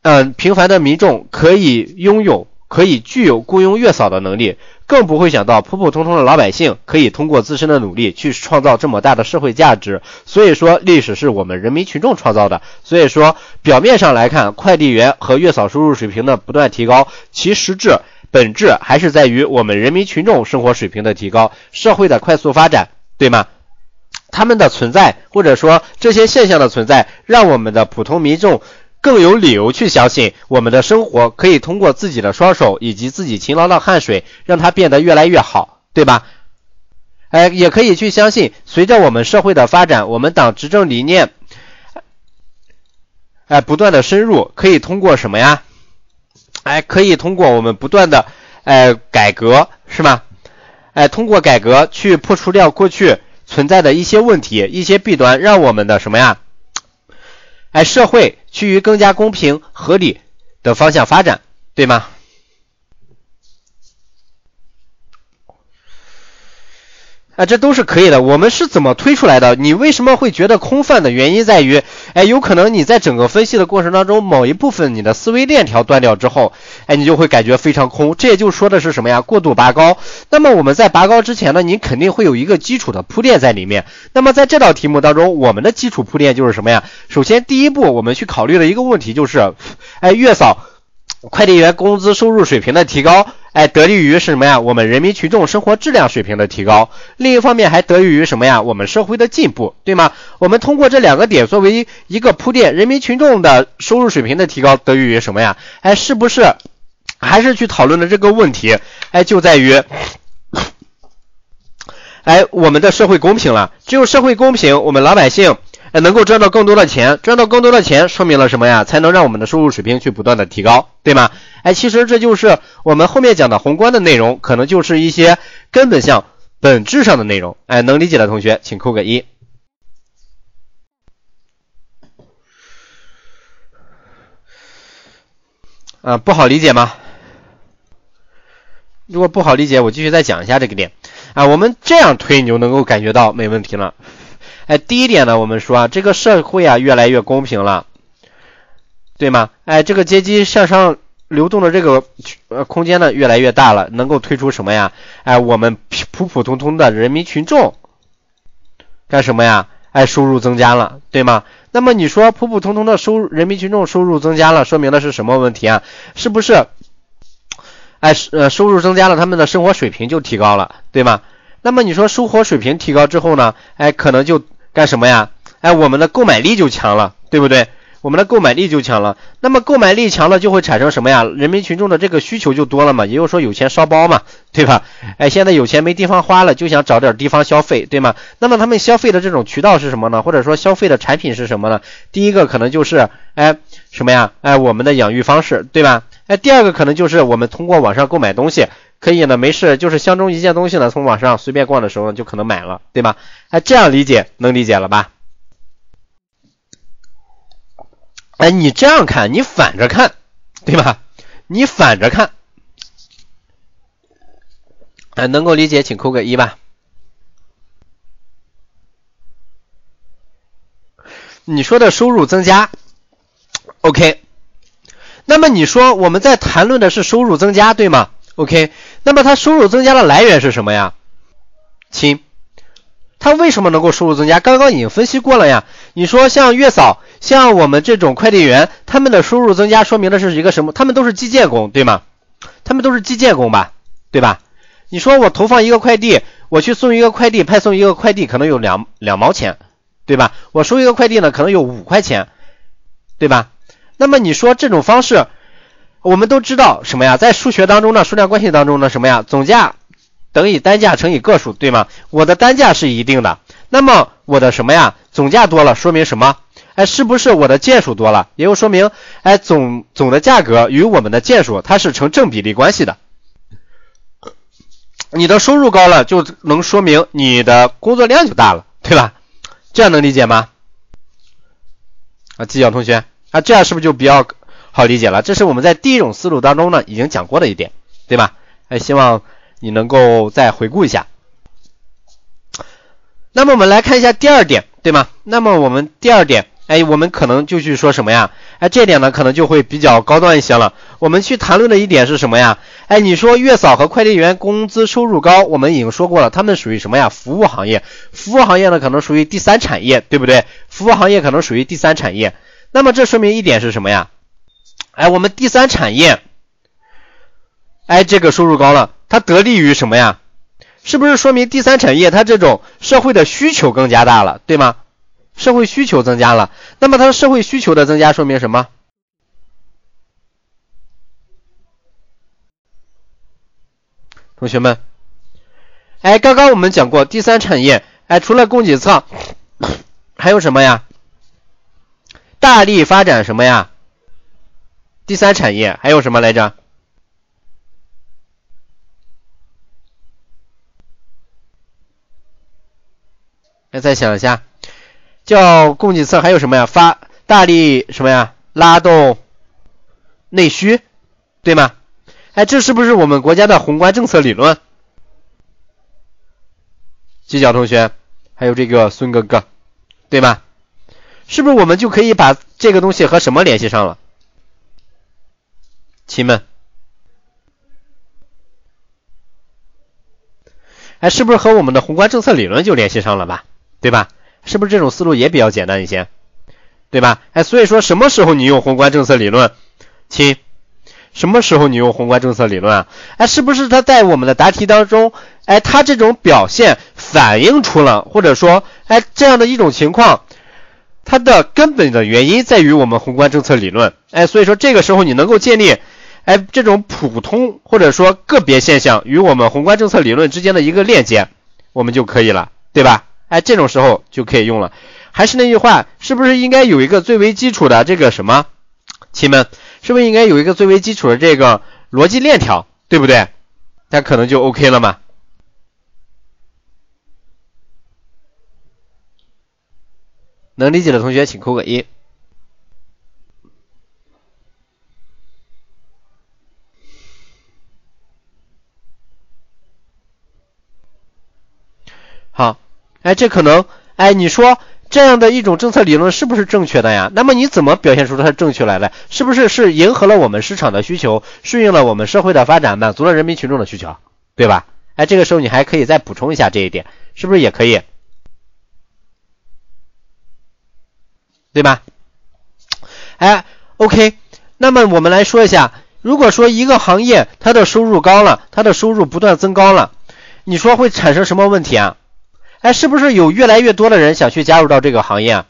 嗯，平凡的民众可以拥有、可以具有雇佣月嫂的能力，更不会想到普普通通的老百姓可以通过自身的努力去创造这么大的社会价值。所以说，历史是我们人民群众创造的。所以说，表面上来看，快递员和月嫂收入水平的不断提高，其实质。本质还是在于我们人民群众生活水平的提高，社会的快速发展，对吗？他们的存在，或者说这些现象的存在，让我们的普通民众更有理由去相信，我们的生活可以通过自己的双手以及自己勤劳的汗水，让它变得越来越好，对吧？哎，也可以去相信，随着我们社会的发展，我们党执政理念，哎，不断的深入，可以通过什么呀？哎，可以通过我们不断的哎改革，是吗？哎，通过改革去破除掉过去存在的一些问题、一些弊端，让我们的什么呀？哎，社会趋于更加公平合理的方向发展，对吗？啊，这都是可以的。我们是怎么推出来的？你为什么会觉得空泛的原因在于，哎，有可能你在整个分析的过程当中，某一部分你的思维链条断掉之后，哎，你就会感觉非常空。这也就说的是什么呀？过度拔高。那么我们在拔高之前呢，你肯定会有一个基础的铺垫在里面。那么在这道题目当中，我们的基础铺垫就是什么呀？首先第一步，我们去考虑的一个问题就是，哎，月嫂。快递员工资收入水平的提高，哎，得力于是什么呀？我们人民群众生活质量水平的提高。另一方面还得益于什么呀？我们社会的进步，对吗？我们通过这两个点作为一个铺垫，人民群众的收入水平的提高得益于什么呀？哎，是不是还是去讨论的这个问题？哎，就在于，哎，我们的社会公平了。只有社会公平，我们老百姓。哎，能够赚到更多的钱，赚到更多的钱，说明了什么呀？才能让我们的收入水平去不断的提高，对吗？哎，其实这就是我们后面讲的宏观的内容，可能就是一些根本上、本质上的内容。哎，能理解的同学请扣个一。啊，不好理解吗？如果不好理解，我继续再讲一下这个点。啊，我们这样推，你就能够感觉到没问题了。哎，第一点呢，我们说啊，这个社会啊越来越公平了，对吗？哎，这个阶级向上流动的这个呃空间呢越来越大了，能够推出什么呀？哎，我们普普通通的人民群众干什么呀？哎，收入增加了，对吗？那么你说普普通通的收入人民群众收入增加了，说明的是什么问题啊？是不是？哎，呃，收入增加了，他们的生活水平就提高了，对吗？那么你说生活水平提高之后呢？哎，可能就干什么呀？哎，我们的购买力就强了，对不对？我们的购买力就强了。那么购买力强了，就会产生什么呀？人民群众的这个需求就多了嘛，也就是说有钱烧包嘛，对吧？哎，现在有钱没地方花了，就想找点地方消费，对吗？那么他们消费的这种渠道是什么呢？或者说消费的产品是什么呢？第一个可能就是哎什么呀？哎，我们的养育方式，对吧？哎，第二个可能就是我们通过网上购买东西。可以呢，没事，就是相中一件东西呢，从网上随便逛的时候就可能买了，对吧？哎，这样理解能理解了吧？哎，你这样看，你反着看，对吧？你反着看，哎，能够理解请扣个一吧。你说的收入增加，OK？那么你说我们在谈论的是收入增加，对吗？OK，那么他收入增加的来源是什么呀？亲，他为什么能够收入增加？刚刚已经分析过了呀。你说像月嫂，像我们这种快递员，他们的收入增加，说明的是一个什么？他们都是计件工，对吗？他们都是计件工吧，对吧？你说我投放一个快递，我去送一个快递，派送一个快递，可能有两两毛钱，对吧？我收一个快递呢，可能有五块钱，对吧？那么你说这种方式？我们都知道什么呀？在数学当中呢，数量关系当中呢，什么呀？总价等于单价乘以个数，对吗？我的单价是一定的，那么我的什么呀？总价多了，说明什么？哎，是不是我的件数多了？也就说明，哎，总总的价格与我们的件数它是成正比例关系的。你的收入高了，就能说明你的工作量就大了，对吧？这样能理解吗？啊，技巧同学，啊，这样是不是就比较好理解了？这是我们在第一种思路当中呢已经讲过的一点，对吧？哎，希望你能够再回顾一下。那么我们来看一下第二点，对吗？那么我们第二点。哎，我们可能就去说什么呀？哎，这点呢可能就会比较高端一些了。我们去谈论的一点是什么呀？哎，你说月嫂和快递员工资收入高，我们已经说过了，他们属于什么呀？服务行业，服务行业呢可能属于第三产业，对不对？服务行业可能属于第三产业。那么这说明一点是什么呀？哎，我们第三产业，哎，这个收入高了，它得利于什么呀？是不是说明第三产业它这种社会的需求更加大了，对吗？社会需求增加了，那么它社会需求的增加说明什么？同学们，哎，刚刚我们讲过第三产业，哎，除了供给侧，还有什么呀？大力发展什么呀？第三产业还有什么来着？那再想一下。叫供给侧还有什么呀？发大力什么呀？拉动内需，对吗？哎，这是不是我们国家的宏观政策理论？犄角同学，还有这个孙哥哥，对吗？是不是我们就可以把这个东西和什么联系上了？亲们，哎，是不是和我们的宏观政策理论就联系上了吧？对吧？是不是这种思路也比较简单一些，对吧？哎，所以说什么时候你用宏观政策理论，亲？什么时候你用宏观政策理论啊？哎，是不是它在我们的答题当中，哎，它这种表现反映出了，或者说，哎，这样的一种情况，它的根本的原因在于我们宏观政策理论，哎，所以说这个时候你能够建立，哎，这种普通或者说个别现象与我们宏观政策理论之间的一个链接，我们就可以了，对吧？哎，这种时候就可以用了。还是那句话，是不是应该有一个最为基础的这个什么？亲们，是不是应该有一个最为基础的这个逻辑链条，对不对？那可能就 OK 了嘛。能理解的同学请扣个一。好。哎，这可能，哎，你说这样的一种政策理论是不是正确的呀？那么你怎么表现出它正确来的？是不是是迎合了我们市场的需求，顺应了我们社会的发展，满足了人民群众的需求，对吧？哎，这个时候你还可以再补充一下这一点，是不是也可以？对吧？哎，OK，那么我们来说一下，如果说一个行业它的收入高了，它的收入不断增高了，你说会产生什么问题啊？哎，是不是有越来越多的人想去加入到这个行业，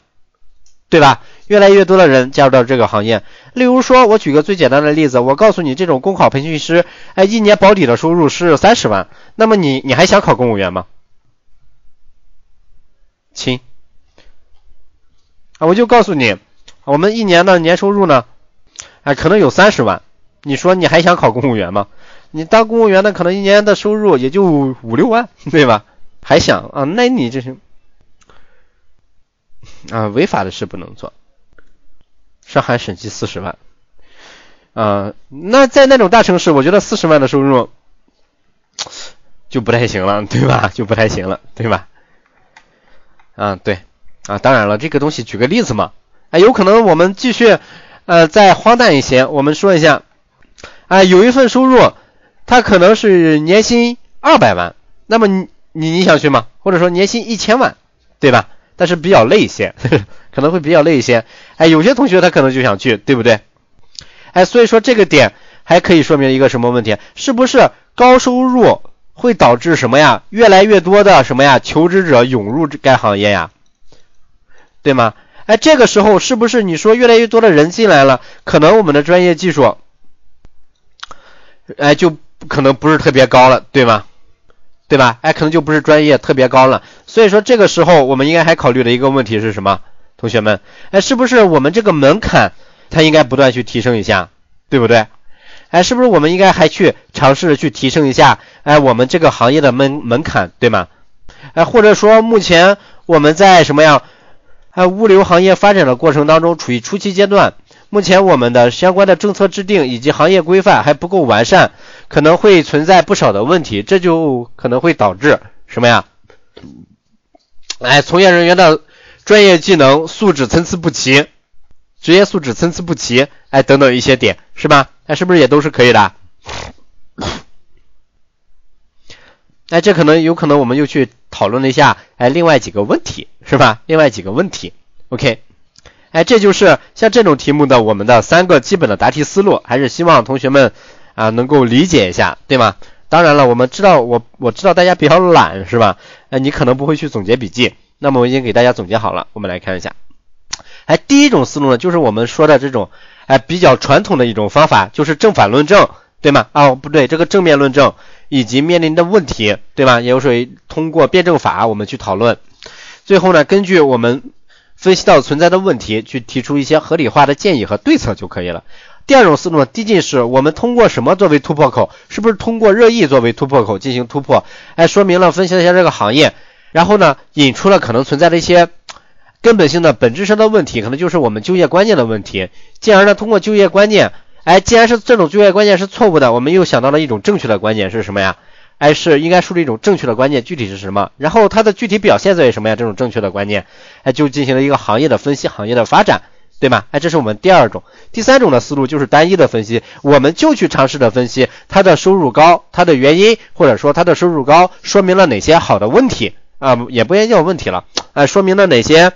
对吧？越来越多的人加入到这个行业。例如说，我举个最简单的例子，我告诉你，这种公考培训师，哎，一年保底的收入是三十万，那么你你还想考公务员吗？亲，啊，我就告诉你，我们一年的年收入呢，哎，可能有三十万，你说你还想考公务员吗？你当公务员的可能一年的收入也就五六万，对吧？还想啊？那你这是啊，违法的事不能做。上海审计四十万啊，那在那种大城市，我觉得四十万的收入就不太行了，对吧？就不太行了，对吧？啊，对啊，当然了，这个东西举个例子嘛，啊，有可能我们继续呃再荒诞一些，我们说一下啊，有一份收入，它可能是年薪二百万，那么你你。你想去吗？或者说年薪一千万，对吧？但是比较累一些，可能会比较累一些。哎，有些同学他可能就想去，对不对？哎，所以说这个点还可以说明一个什么问题？是不是高收入会导致什么呀？越来越多的什么呀？求职者涌入该行业呀，对吗？哎，这个时候是不是你说越来越多的人进来了，可能我们的专业技术，哎，就可能不是特别高了，对吗？对吧？哎，可能就不是专业特别高了，所以说这个时候我们应该还考虑的一个问题是什么？同学们，哎，是不是我们这个门槛它应该不断去提升一下，对不对？哎，是不是我们应该还去尝试着去提升一下，哎，我们这个行业的门门槛，对吗？哎，或者说目前我们在什么样？哎，物流行业发展的过程当中处于初期阶段，目前我们的相关的政策制定以及行业规范还不够完善，可能会存在不少的问题，这就可能会导致什么呀？哎，从业人员的专业技能素质参差不齐，职业素质参差不齐，哎，等等一些点，是吧？哎，是不是也都是可以的？哎，这可能有可能我们又去讨论了一下，哎，另外几个问题是吧？另外几个问题，OK，哎，这就是像这种题目的我们的三个基本的答题思路，还是希望同学们啊能够理解一下，对吗？当然了，我们知道我我知道大家比较懒是吧？哎，你可能不会去总结笔记，那么我已经给大家总结好了，我们来看一下。哎，第一种思路呢，就是我们说的这种。哎，比较传统的一种方法就是正反论证，对吗？啊，不对，这个正面论证以及面临的问题，对吧？也就是通过辩证法我们去讨论，最后呢，根据我们分析到存在的问题，去提出一些合理化的建议和对策就可以了。第二种思路呢，递进式，我们通过什么作为突破口？是不是通过热议作为突破口进行突破？哎，说明了分析了一下这个行业，然后呢，引出了可能存在的一些。根本性的本质上的问题，可能就是我们就业观念的问题。进而呢，通过就业观念，哎，既然是这种就业观念是错误的，我们又想到了一种正确的观念是什么呀？哎，是应该树立一种正确的观念，具体是什么？然后它的具体表现在于什么呀？这种正确的观念，哎，就进行了一个行业的分析，行业的发展，对吗？哎，这是我们第二种。第三种的思路就是单一的分析，我们就去尝试的分析它的收入高，它的原因，或者说它的收入高说明了哪些好的问题啊？也不愿意叫问题了，哎，说明了哪些？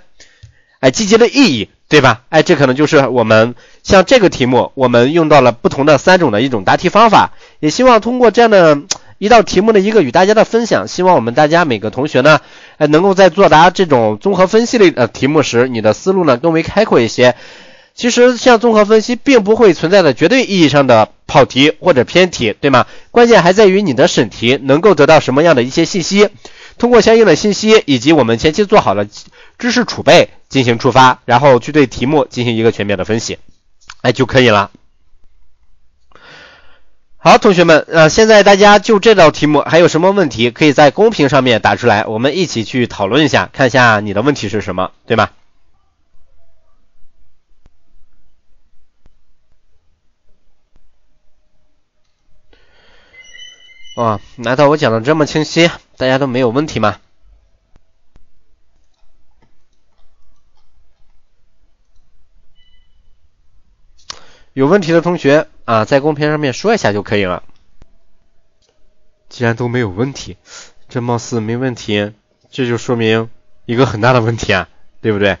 哎，积极的意义，对吧？哎，这可能就是我们像这个题目，我们用到了不同的三种的一种答题方法，也希望通过这样的一道题目的一个与大家的分享，希望我们大家每个同学呢，哎，能够在作答这种综合分析类的题目时，你的思路呢更为开阔一些。其实像综合分析，并不会存在的绝对意义上的跑题或者偏题，对吗？关键还在于你的审题能够得到什么样的一些信息，通过相应的信息以及我们前期做好了。知识储备进行出发，然后去对题目进行一个全面的分析，哎就可以了。好，同学们，呃，现在大家就这道题目还有什么问题，可以在公屏上面打出来，我们一起去讨论一下，看一下你的问题是什么，对吗？哇，难道我讲的这么清晰，大家都没有问题吗？有问题的同学啊，在公屏上面说一下就可以了。既然都没有问题，这貌似没问题，这就说明一个很大的问题啊，对不对？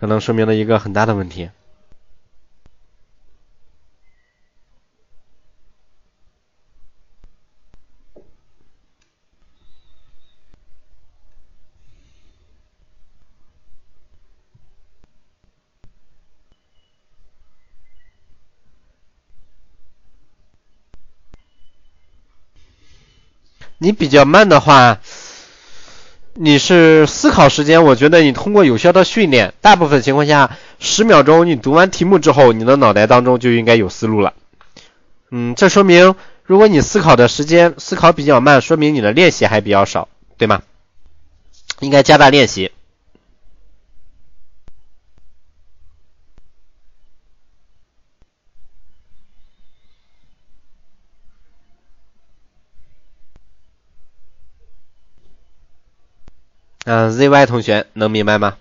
可能说明了一个很大的问题。你比较慢的话，你是思考时间，我觉得你通过有效的训练，大部分情况下十秒钟，你读完题目之后，你的脑袋当中就应该有思路了。嗯，这说明如果你思考的时间思考比较慢，说明你的练习还比较少，对吗？应该加大练习。嗯，ZY 同学能明白吗？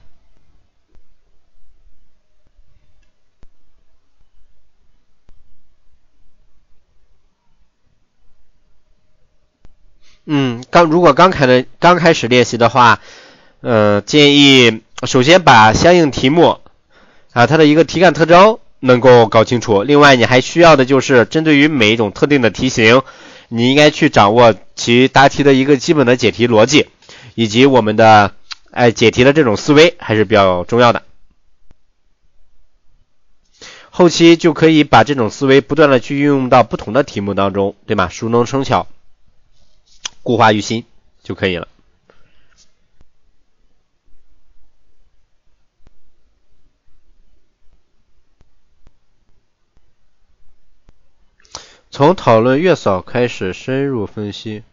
嗯，刚如果刚开的刚开始练习的话，呃，建议首先把相应题目啊它的一个题干特征能够搞清楚。另外，你还需要的就是针对于每一种特定的题型，你应该去掌握其答题的一个基本的解题逻辑。以及我们的哎解题的这种思维还是比较重要的。后期就可以把这种思维不断的去运用到不同的题目当中对吗？熟能生巧固化于心就可以了。从讨论月嫂开始深入分析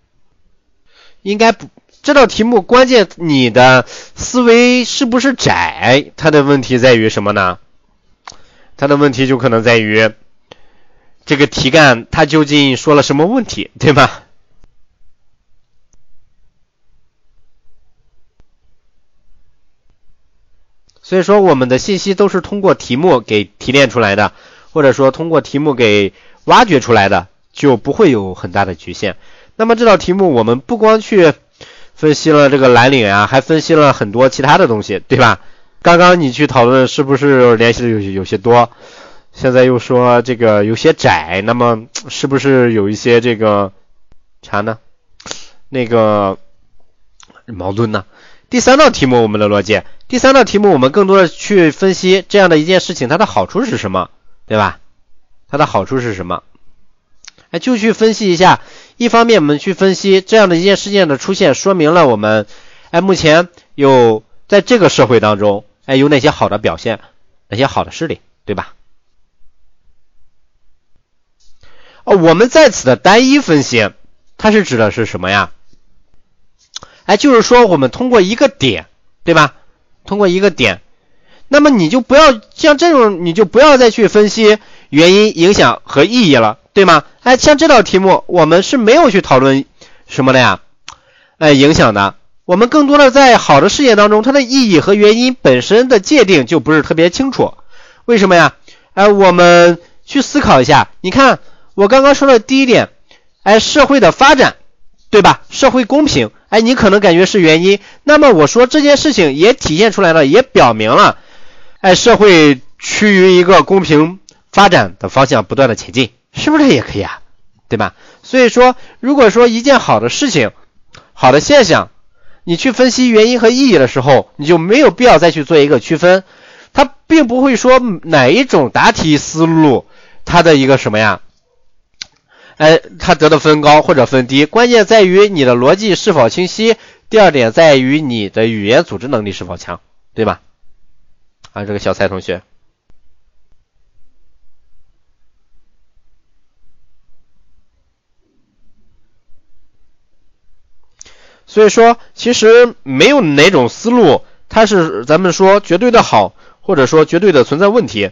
应该不这道题目关键你的思维是不是窄？它的问题在于什么呢？它的问题就可能在于这个题干它究竟说了什么问题，对吧？所以说我们的信息都是通过题目给提炼出来的，或者说通过题目给挖掘出来的，就不会有很大的局限。那么这道题目我们不光去。分析了这个蓝领啊，还分析了很多其他的东西，对吧？刚刚你去讨论是不是联系的有有些多，现在又说这个有些窄，那么是不是有一些这个啥呢？那个矛盾呢？第三道题目我们的逻辑，第三道题目我们更多的去分析这样的一件事情，它的好处是什么，对吧？它的好处是什么？哎，就去分析一下。一方面，我们去分析这样的一件事件的出现，说明了我们哎，目前有在这个社会当中哎，有哪些好的表现，哪些好的势力，对吧？哦，我们在此的单一分析，它是指的是什么呀？哎，就是说我们通过一个点，对吧？通过一个点，那么你就不要像这种，你就不要再去分析原因、影响和意义了。对吗？哎，像这道题目，我们是没有去讨论什么的呀？哎，影响的，我们更多的在好的事件当中，它的意义和原因本身的界定就不是特别清楚。为什么呀？哎，我们去思考一下。你看，我刚刚说的第一点，哎，社会的发展，对吧？社会公平，哎，你可能感觉是原因。那么我说这件事情也体现出来了，也表明了，哎，社会趋于一个公平发展的方向不断的前进。是不是也可以啊？对吧？所以说，如果说一件好的事情、好的现象，你去分析原因和意义的时候，你就没有必要再去做一个区分。它并不会说哪一种答题思路它的一个什么呀？哎，它得的分高或者分低，关键在于你的逻辑是否清晰。第二点在于你的语言组织能力是否强，对吧？啊，这个小蔡同学。所以说，其实没有哪种思路，它是咱们说绝对的好，或者说绝对的存在问题。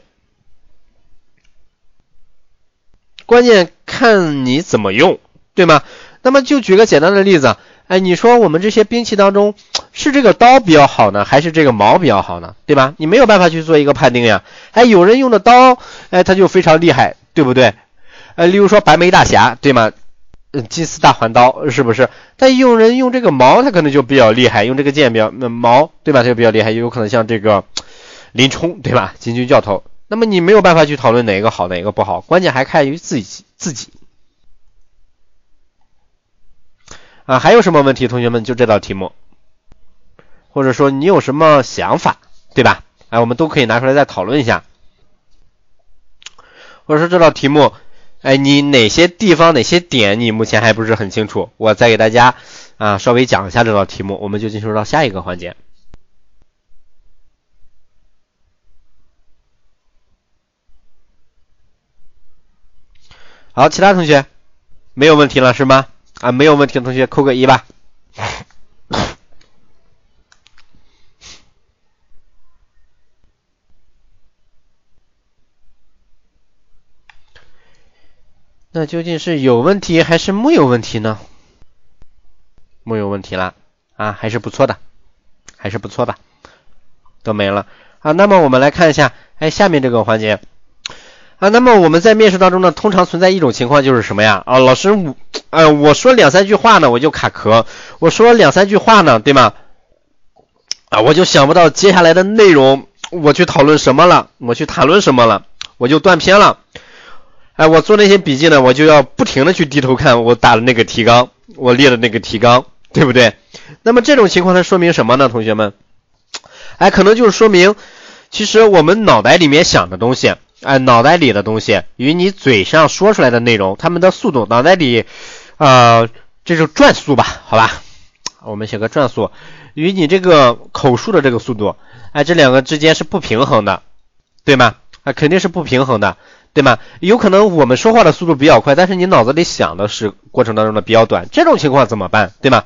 关键看你怎么用，对吗？那么就举个简单的例子，哎，你说我们这些兵器当中，是这个刀比较好呢，还是这个矛比较好呢？对吧？你没有办法去做一个判定呀。哎，有人用的刀，哎，他就非常厉害，对不对？呃，例如说白眉大侠，对吗？嗯，金丝大环刀是不是？但用人用这个矛，他可能就比较厉害，用这个剑比较矛，对吧？他就比较厉害，有可能像这个林冲，对吧？金军教头。那么你没有办法去讨论哪个好，哪个不好，关键还看于自己自己。啊，还有什么问题？同学们，就这道题目，或者说你有什么想法，对吧？哎，我们都可以拿出来再讨论一下，或者说这道题目。哎，你哪些地方哪些点你目前还不是很清楚？我再给大家啊稍微讲一下这道题目，我们就进入到下一个环节。好，其他同学没有问题了是吗？啊，没有问题的同学扣个一吧。那究竟是有问题还是木有问题呢？木有问题了啊，还是不错的，还是不错的，都没了啊。那么我们来看一下，哎，下面这个环节啊。那么我们在面试当中呢，通常存在一种情况就是什么呀？啊，老师，我，呃，我说两三句话呢，我就卡壳；我说两三句话呢，对吗？啊，我就想不到接下来的内容，我去讨论什么了，我去谈论什么了，我就断片了。哎，我做那些笔记呢，我就要不停的去低头看我打的那个提纲，我列的那个提纲，对不对？那么这种情况它说明什么呢？同学们，哎，可能就是说明，其实我们脑袋里面想的东西，哎，脑袋里的东西与你嘴上说出来的内容，他们的速度，脑袋里，呃，这是转速吧？好吧，我们写个转速，与你这个口述的这个速度，哎，这两个之间是不平衡的，对吗？啊，肯定是不平衡的。对吗？有可能我们说话的速度比较快，但是你脑子里想的是过程当中的比较短，这种情况怎么办？对吗？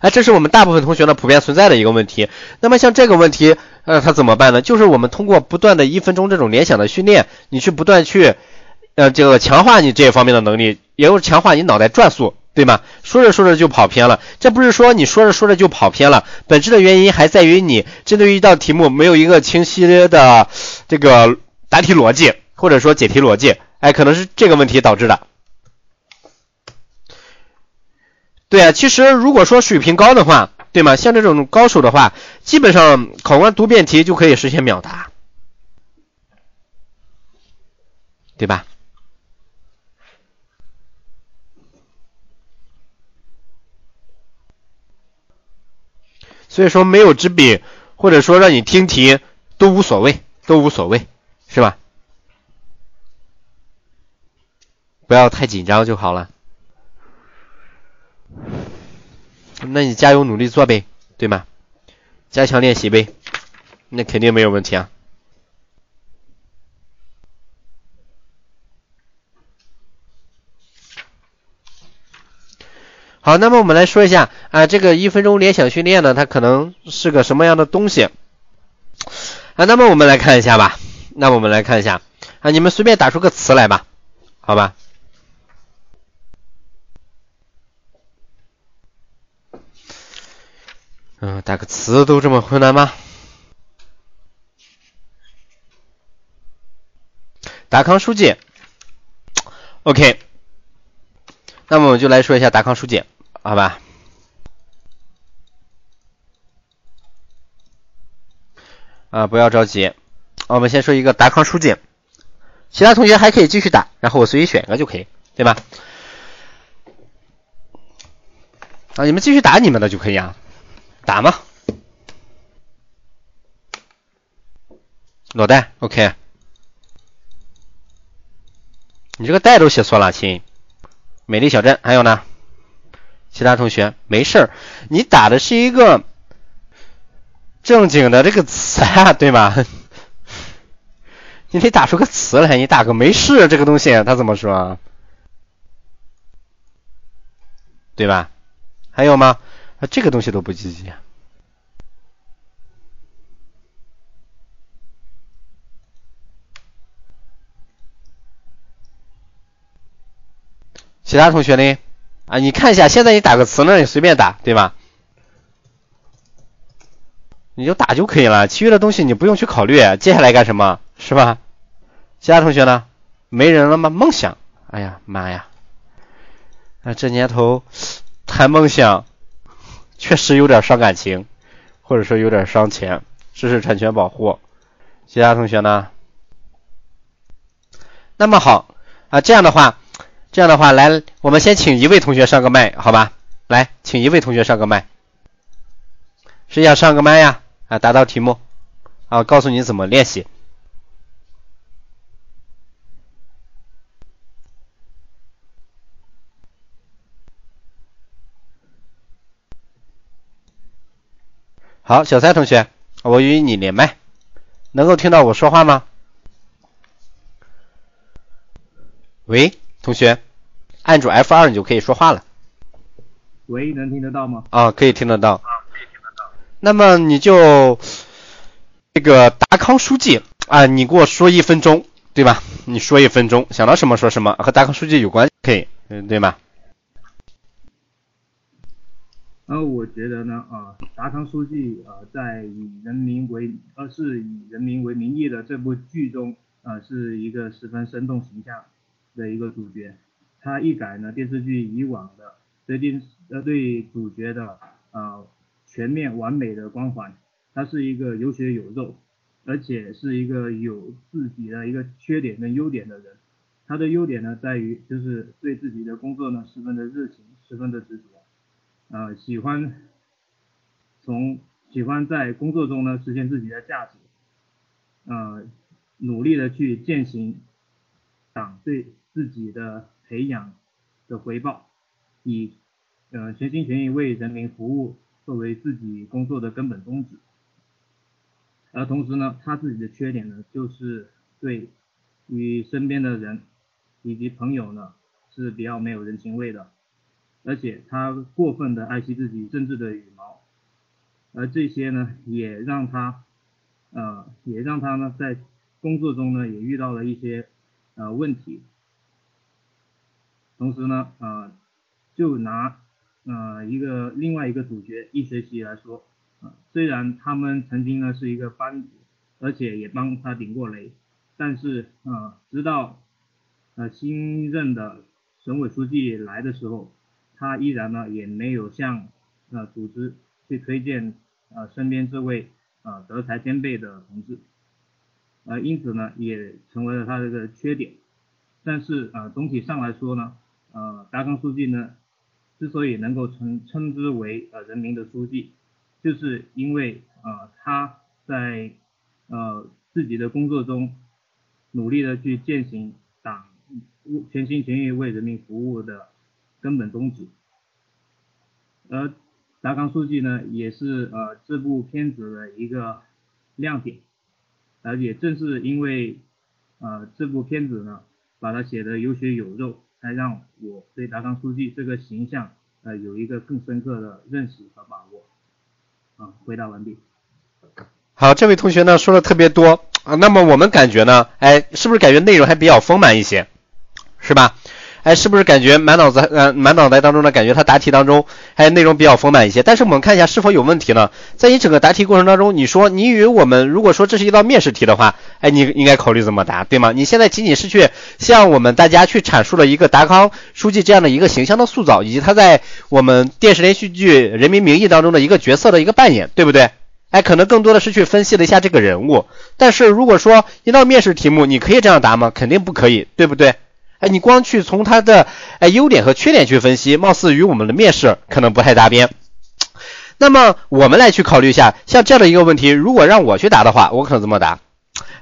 哎，这是我们大部分同学呢普遍存在的一个问题。那么像这个问题，呃，它怎么办呢？就是我们通过不断的一分钟这种联想的训练，你去不断去，呃，这个强化你这方面的能力，也就是强化你脑袋转速，对吗？说着说着就跑偏了，这不是说你说着说着就跑偏了，本质的原因还在于你针对于一道题目没有一个清晰的这个答题逻辑，或者说解题逻辑，哎，可能是这个问题导致的。对啊，其实如果说水平高的话，对吗？像这种高手的话，基本上考官读遍题就可以实现秒答，对吧？所以说没有纸笔，或者说让你听题都无所谓，都无所谓，是吧？不要太紧张就好了。那你加油努力做呗，对吗？加强练习呗，那肯定没有问题啊。好，那么我们来说一下啊，这个一分钟联想训练呢，它可能是个什么样的东西啊？那么我们来看一下吧。那我们来看一下啊，你们随便打出个词来吧，好吧？嗯，打个词都这么困难吗？达康书记，OK，那么我们就来说一下达康书记，好吧？啊，不要着急，我们先说一个达康书记，其他同学还可以继续打，然后我随意选一个就可以，对吧？啊，你们继续打你们的就可以啊。打吗？裸贷，OK。你这个贷都写错了，亲。美丽小镇，还有呢？其他同学没事儿，你打的是一个正经的这个词啊，对吗？你得打出个词来，你打个没事这个东西，他怎么说？对吧？还有吗？啊，这个东西都不积极。其他同学呢？啊，你看一下，现在你打个词呢，你随便打，对吧？你就打就可以了，其余的东西你不用去考虑。接下来干什么？是吧？其他同学呢？没人了吗？梦想？哎呀妈呀！啊，这年头谈梦想。确实有点伤感情，或者说有点伤钱，知识产权保护。其他同学呢？那么好啊，这样的话，这样的话，来，我们先请一位同学上个麦，好吧？来，请一位同学上个麦。谁想上个麦呀？啊，答到题目啊，告诉你怎么练习。好，小蔡同学，我与你连麦，能够听到我说话吗？喂，同学，按住 F 二你就可以说话了。喂，能听得到吗？啊，可以听得到。啊，可以听得到。那么你就这个达康书记啊，你给我说一分钟，对吧？你说一分钟，想到什么说什么，和达康书记有关，可以，嗯，对吗？呃，我觉得呢，啊，达康书记啊，在以人民为，呃，是以人民为名义的这部剧中，啊，是一个十分生动形象的一个主角。他一改呢电视剧以往的对电呃对主角的啊全面完美的光环，他是一个有血有肉，而且是一个有自己的一个缺点跟优点的人。他的优点呢在于就是对自己的工作呢十分的热情，十分的执着。呃，喜欢从喜欢在工作中呢实现自己的价值，呃，努力的去践行党对自己的培养的回报，以呃全心全意为人民服务作为自己工作的根本宗旨。而同时呢，他自己的缺点呢，就是对与身边的人以及朋友呢是比较没有人情味的，而且他过分的爱惜自己政治的羽毛，而这些呢也让他呃也让他呢在工作中呢也遇到了一些呃问题，同时呢呃就拿呃一个另外一个主角易学习来说，啊虽然他们曾经呢是一个班子，而且也帮他顶过雷。但是啊，直到呃新任的省委书记来的时候，他依然呢也没有向呃组织去推荐呃身边这位啊德才兼备的同志，呃因此呢也成为了他这个缺点。但是啊总体上来说呢，呃达康书记呢之所以能够称称之为呃人民的书记，就是因为啊他在呃自己的工作中。努力的去践行党全心全意为人民服务的根本宗旨，而达康书记呢，也是呃这部片子的一个亮点，而也正是因为呃这部片子呢，把它写的有血有肉，才让我对达康书记这个形象呃有一个更深刻的认识和把握。啊，回答完毕。好，这位同学呢说的特别多啊，那么我们感觉呢，哎，是不是感觉内容还比较丰满一些，是吧？哎，是不是感觉满脑子呃满脑袋当中呢，感觉他答题当中还内容比较丰满一些？但是我们看一下是否有问题呢？在你整个答题过程当中，你说你与我们如果说这是一道面试题的话，哎，你应该考虑怎么答，对吗？你现在仅仅是去向我们大家去阐述了一个达康书记这样的一个形象的塑造，以及他在我们电视连续剧《人民名义》当中的一个角色的一个扮演，对不对？哎，可能更多的是去分析了一下这个人物，但是如果说一道面试题目，你可以这样答吗？肯定不可以，对不对？哎，你光去从它的哎优点和缺点去分析，貌似与我们的面试可能不太搭边。那么我们来去考虑一下，像这样的一个问题，如果让我去答的话，我可能怎么答？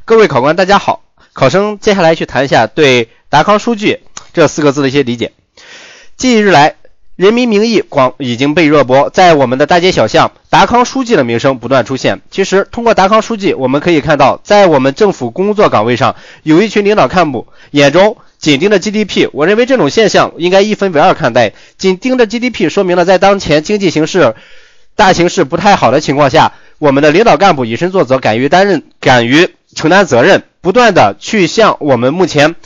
各位考官大家好，考生接下来去谈一下对达康书记这四个字的一些理解。近日来。人民名义广已经被热播，在我们的大街小巷，达康书记的名声不断出现。其实，通过达康书记，我们可以看到，在我们政府工作岗位上，有一群领导干部眼中紧盯着 GDP。我认为这种现象应该一分为二看待。紧盯着 GDP，说明了在当前经济形势大形势不太好的情况下，我们的领导干部以身作则，敢于担任，敢于承担责任，不断的去向我们目前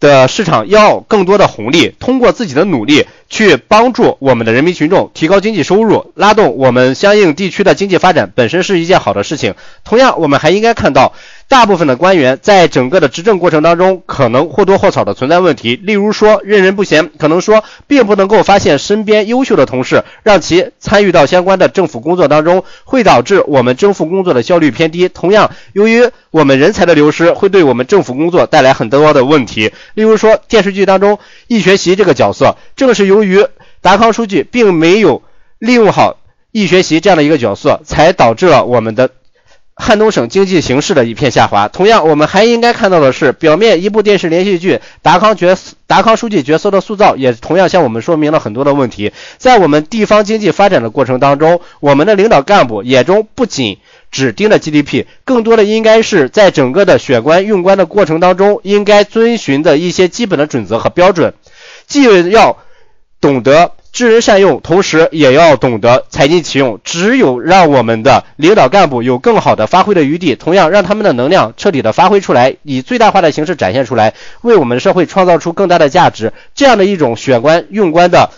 的市场要更多的红利，通过自己的努力。去帮助我们的人民群众提高经济收入，拉动我们相应地区的经济发展，本身是一件好的事情。同样，我们还应该看到。大部分的官员在整个的执政过程当中，可能或多或少的存在问题。例如说，任人不闲，可能说并不能够发现身边优秀的同事，让其参与到相关的政府工作当中，会导致我们政府工作的效率偏低。同样，由于我们人才的流失，会对我们政府工作带来很多的问题。例如说，电视剧当中易学习这个角色，正是由于达康书记并没有利用好易学习这样的一个角色，才导致了我们的。汉东省经济形势的一片下滑。同样，我们还应该看到的是，表面一部电视连续剧达康角达康书记角色的塑造，也同样向我们说明了很多的问题。在我们地方经济发展的过程当中，我们的领导干部眼中不仅只盯着 GDP，更多的应该是在整个的选官用官的过程当中，应该遵循的一些基本的准则和标准，既要懂得。知人善用，同时也要懂得财尽其用。只有让我们的领导干部有更好的发挥的余地，同样让他们的能量彻底的发挥出来，以最大化的形式展现出来，为我们社会创造出更大的价值。这样的一种选官用官的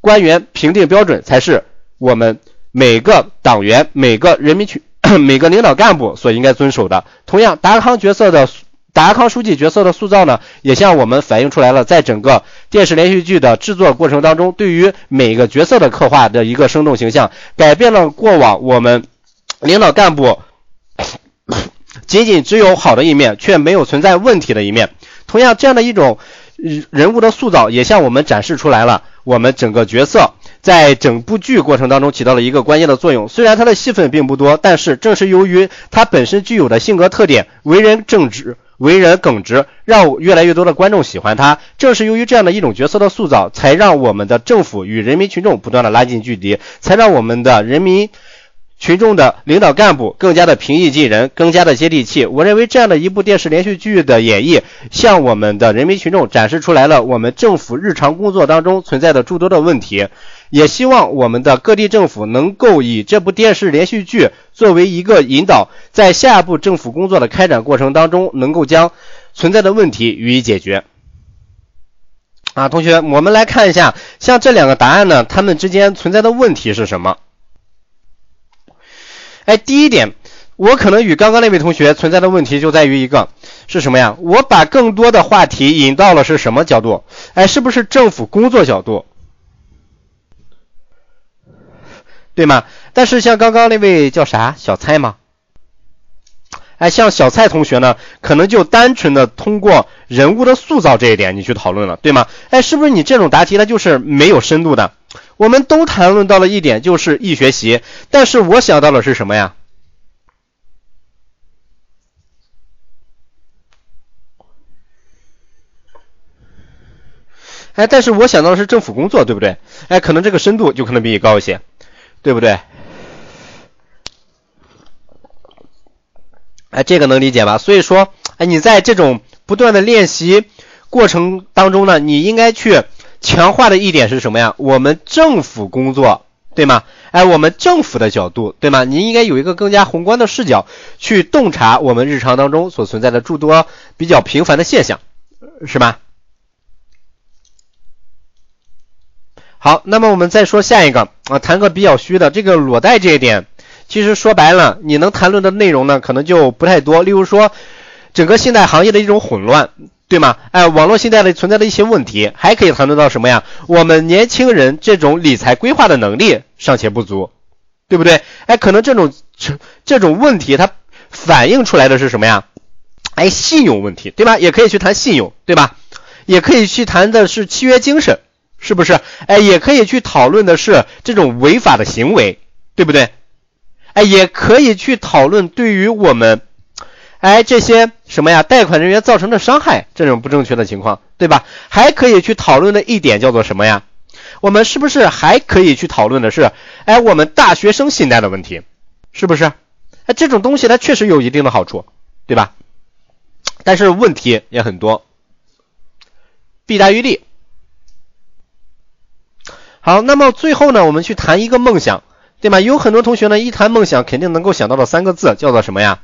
官员评定标准，才是我们每个党员、每个人民群、每个领导干部所应该遵守的。同样，达康角色的。达康书记角色的塑造呢，也向我们反映出来了，在整个电视连续剧的制作过程当中，对于每个角色的刻画的一个生动形象，改变了过往我们领导干部 仅仅只有好的一面，却没有存在问题的一面。同样，这样的一种人物的塑造，也向我们展示出来了，我们整个角色在整部剧过程当中起到了一个关键的作用。虽然他的戏份并不多，但是正是由于他本身具有的性格特点，为人正直。为人耿直，让越来越多的观众喜欢他。正是由于这样的一种角色的塑造，才让我们的政府与人民群众不断的拉近距离，才让我们的人民群众的领导干部更加的平易近人，更加的接地气。我认为这样的一部电视连续剧的演绎，向我们的人民群众展示出来了我们政府日常工作当中存在的诸多的问题。也希望我们的各地政府能够以这部电视连续剧作为一个引导，在下一步政府工作的开展过程当中，能够将存在的问题予以解决。啊，同学，我们来看一下，像这两个答案呢，它们之间存在的问题是什么？哎，第一点，我可能与刚刚那位同学存在的问题就在于一个是什么呀？我把更多的话题引到了是什么角度？哎，是不是政府工作角度？对吗？但是像刚刚那位叫啥小蔡吗？哎，像小蔡同学呢，可能就单纯的通过人物的塑造这一点你去讨论了，对吗？哎，是不是你这种答题它就是没有深度的？我们都谈论到了一点，就是易学习，但是我想到的是什么呀？哎，但是我想到的是政府工作，对不对？哎，可能这个深度就可能比你高一些，对不对？哎，这个能理解吧？所以说，哎，你在这种不断的练习过程当中呢，你应该去强化的一点是什么呀？我们政府工作，对吗？哎，我们政府的角度，对吗？你应该有一个更加宏观的视角去洞察我们日常当中所存在的诸多比较频繁的现象，是吧？好，那么我们再说下一个啊，谈个比较虚的这个裸贷这一点。其实说白了，你能谈论的内容呢，可能就不太多。例如说，整个信贷行业的一种混乱，对吗？哎，网络信贷的存在的一些问题，还可以谈论到什么呀？我们年轻人这种理财规划的能力尚且不足，对不对？哎，可能这种这这种问题，它反映出来的是什么呀？哎，信用问题，对吧？也可以去谈信用，对吧？也可以去谈的是契约精神，是不是？哎，也可以去讨论的是这种违法的行为，对不对？哎，也可以去讨论对于我们，哎这些什么呀，贷款人员造成的伤害这种不正确的情况，对吧？还可以去讨论的一点叫做什么呀？我们是不是还可以去讨论的是，哎，我们大学生信贷的问题，是不是？哎，这种东西它确实有一定的好处，对吧？但是问题也很多，弊大于利。好，那么最后呢，我们去谈一个梦想。对吗？有很多同学呢，一谈梦想，肯定能够想到的三个字叫做什么呀？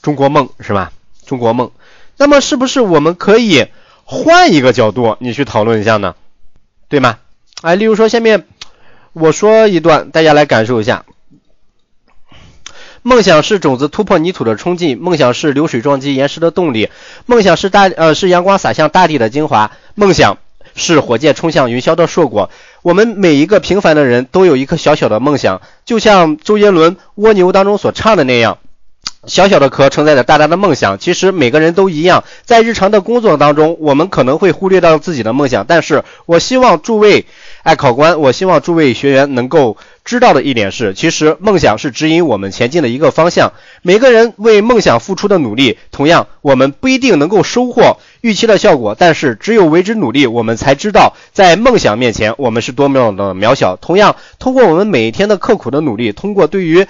中国梦是吧？中国梦。那么是不是我们可以换一个角度，你去讨论一下呢？对吗？哎，例如说下面我说一段，大家来感受一下。梦想是种子突破泥土的冲劲，梦想是流水撞击岩石的动力，梦想是大呃是阳光洒向大地的精华，梦想。是火箭冲向云霄的硕果。我们每一个平凡的人都有一颗小小的梦想，就像周杰伦《蜗牛》当中所唱的那样，小小的壳承载着大大的梦想。其实每个人都一样，在日常的工作当中，我们可能会忽略到自己的梦想。但是我希望诸位。哎，考官，我希望诸位学员能够知道的一点是，其实梦想是指引我们前进的一个方向。每个人为梦想付出的努力，同样我们不一定能够收获预期的效果，但是只有为之努力，我们才知道在梦想面前我们是多么的渺小。同样，通过我们每一天的刻苦的努力，通过对于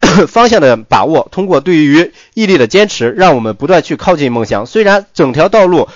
方向的把握，通过对于毅力的坚持，让我们不断去靠近梦想。虽然整条道路。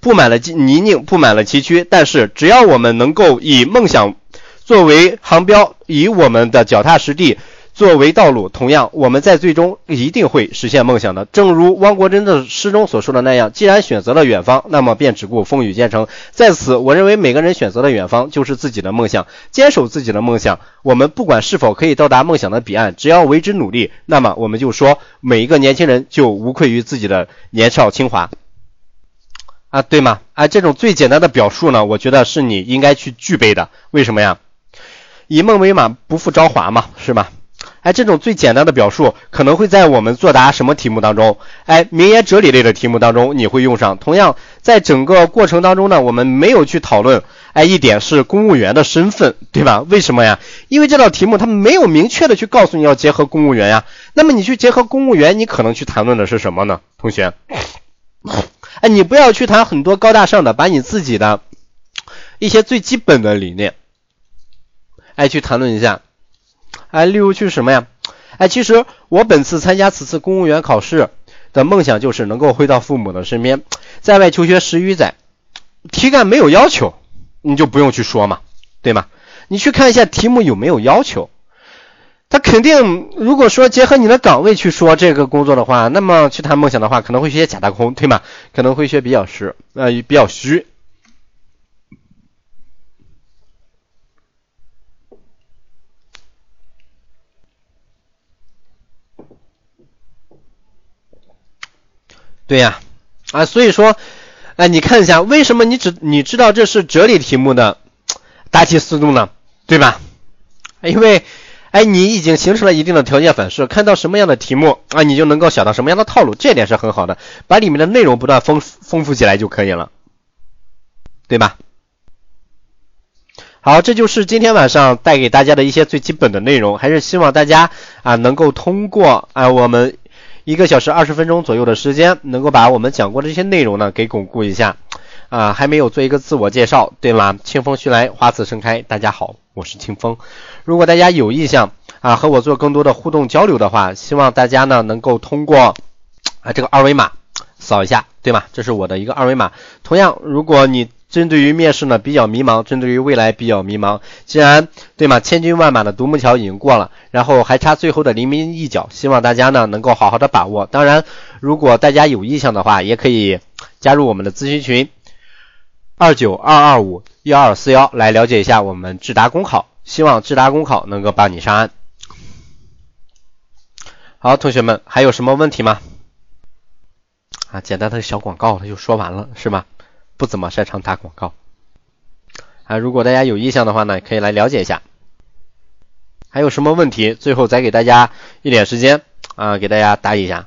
布满了泥泞，布满了崎岖，但是只要我们能够以梦想作为航标，以我们的脚踏实地作为道路，同样我们在最终一定会实现梦想的。正如汪国真的诗中所说的那样，既然选择了远方，那么便只顾风雨兼程。在此，我认为每个人选择的远方就是自己的梦想，坚守自己的梦想。我们不管是否可以到达梦想的彼岸，只要为之努力，那么我们就说每一个年轻人就无愧于自己的年少轻华。啊，对吗？啊，这种最简单的表述呢，我觉得是你应该去具备的。为什么呀？以梦为马，不负朝华嘛，是吧？哎，这种最简单的表述，可能会在我们作答什么题目当中？哎，名言哲理类的题目当中你会用上。同样，在整个过程当中呢，我们没有去讨论，哎，一点是公务员的身份，对吧？为什么呀？因为这道题目它没有明确的去告诉你要结合公务员呀。那么你去结合公务员，你可能去谈论的是什么呢？同学？哎，你不要去谈很多高大上的，把你自己的一些最基本的理念，哎，去谈论一下。哎，例如去什么呀？哎，其实我本次参加此次公务员考试的梦想就是能够回到父母的身边，在外求学十余载，题干没有要求，你就不用去说嘛，对吗？你去看一下题目有没有要求，他肯定如果说结合你的岗位去说这个工作的话，那么去谈梦想的话，可能会学些假大空，对吗？可能会学比较实，呃，比较虚。对呀，啊，所以说，哎，你看一下，为什么你只你知道这是哲理题目的答题思路呢？对吧？因为，哎，你已经形成了一定的条件反射，看到什么样的题目啊，你就能够想到什么样的套路，这点是很好的，把里面的内容不断丰丰富起来就可以了，对吧？好，这就是今天晚上带给大家的一些最基本的内容，还是希望大家啊能够通过啊我们。一个小时二十分钟左右的时间，能够把我们讲过的这些内容呢给巩固一下啊，还没有做一个自我介绍，对吗？清风徐来，花自盛开。大家好，我是清风。如果大家有意向啊和我做更多的互动交流的话，希望大家呢能够通过啊这个二维码扫一下，对吗？这是我的一个二维码。同样，如果你针对于面试呢比较迷茫，针对于未来比较迷茫，既然对吗？千军万马的独木桥已经过了，然后还差最后的临门一脚，希望大家呢能够好好的把握。当然，如果大家有意向的话，也可以加入我们的咨询群二九二二五幺二四幺来了解一下我们智达公考，希望智达公考能够帮你上岸。好，同学们还有什么问题吗？啊，简单的小广告他就说完了，是吗？不怎么擅长打广告啊！如果大家有意向的话呢，可以来了解一下。还有什么问题？最后再给大家一点时间啊，给大家答一下。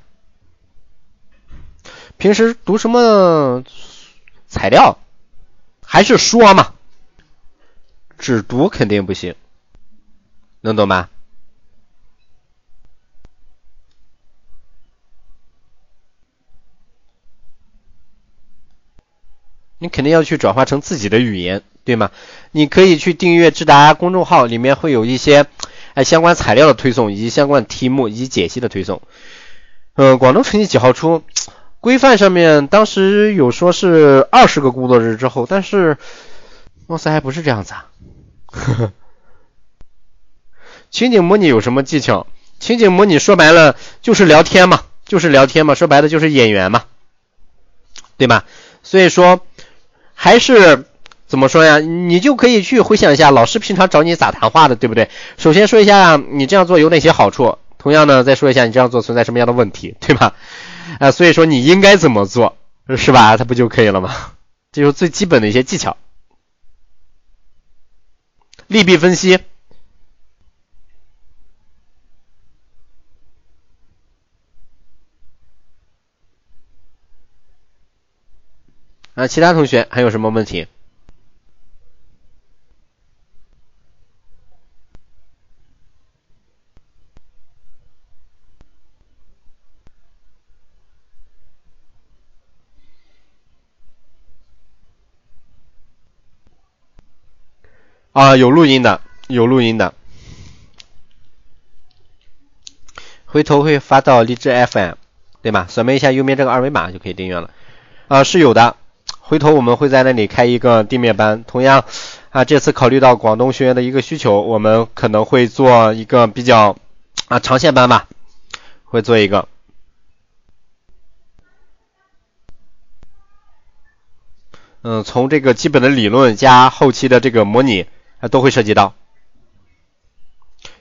平时读什么材料？还是说嘛？只读肯定不行，能懂吗？你肯定要去转化成自己的语言，对吗？你可以去订阅智达公众号，里面会有一些哎相关材料的推送，以及相关题目以及解析的推送。嗯，广东成绩几号出？规范上面当时有说是二十个工作日之后，但是貌似还不是这样子啊。呵呵。情景模拟有什么技巧？情景模拟说白了就是聊天嘛，就是聊天嘛，说白了就是演员嘛，对吧？所以说。还是怎么说呀？你就可以去回想一下老师平常找你咋谈话的，对不对？首先说一下你这样做有哪些好处，同样呢再说一下你这样做存在什么样的问题，对吧？啊，所以说你应该怎么做，是吧？它不就可以了吗？这就是最基本的一些技巧，利弊分析。啊，其他同学还有什么问题？啊，有录音的，有录音的，回头会发到荔枝 FM，对吧？扫描一下右面这个二维码就可以订阅了。啊，是有的。回头我们会在那里开一个地面班，同样啊，这次考虑到广东学员的一个需求，我们可能会做一个比较啊长线班吧，会做一个，嗯，从这个基本的理论加后期的这个模拟啊都会涉及到，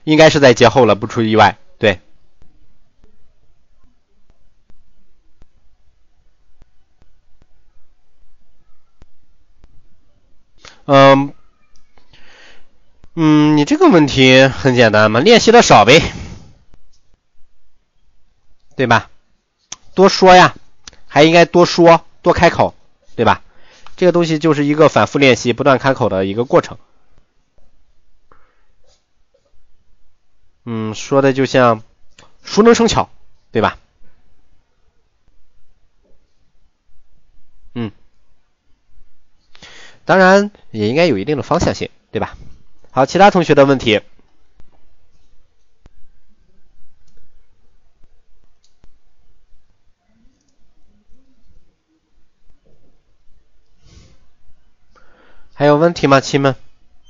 应该是在节后了，不出意外，对。嗯，嗯，你这个问题很简单嘛，练习的少呗，对吧？多说呀，还应该多说，多开口，对吧？这个东西就是一个反复练习、不断开口的一个过程。嗯，说的就像熟能生巧，对吧？嗯当然也应该有一定的方向性对吧？好其他同学的问题。还有问题吗亲们？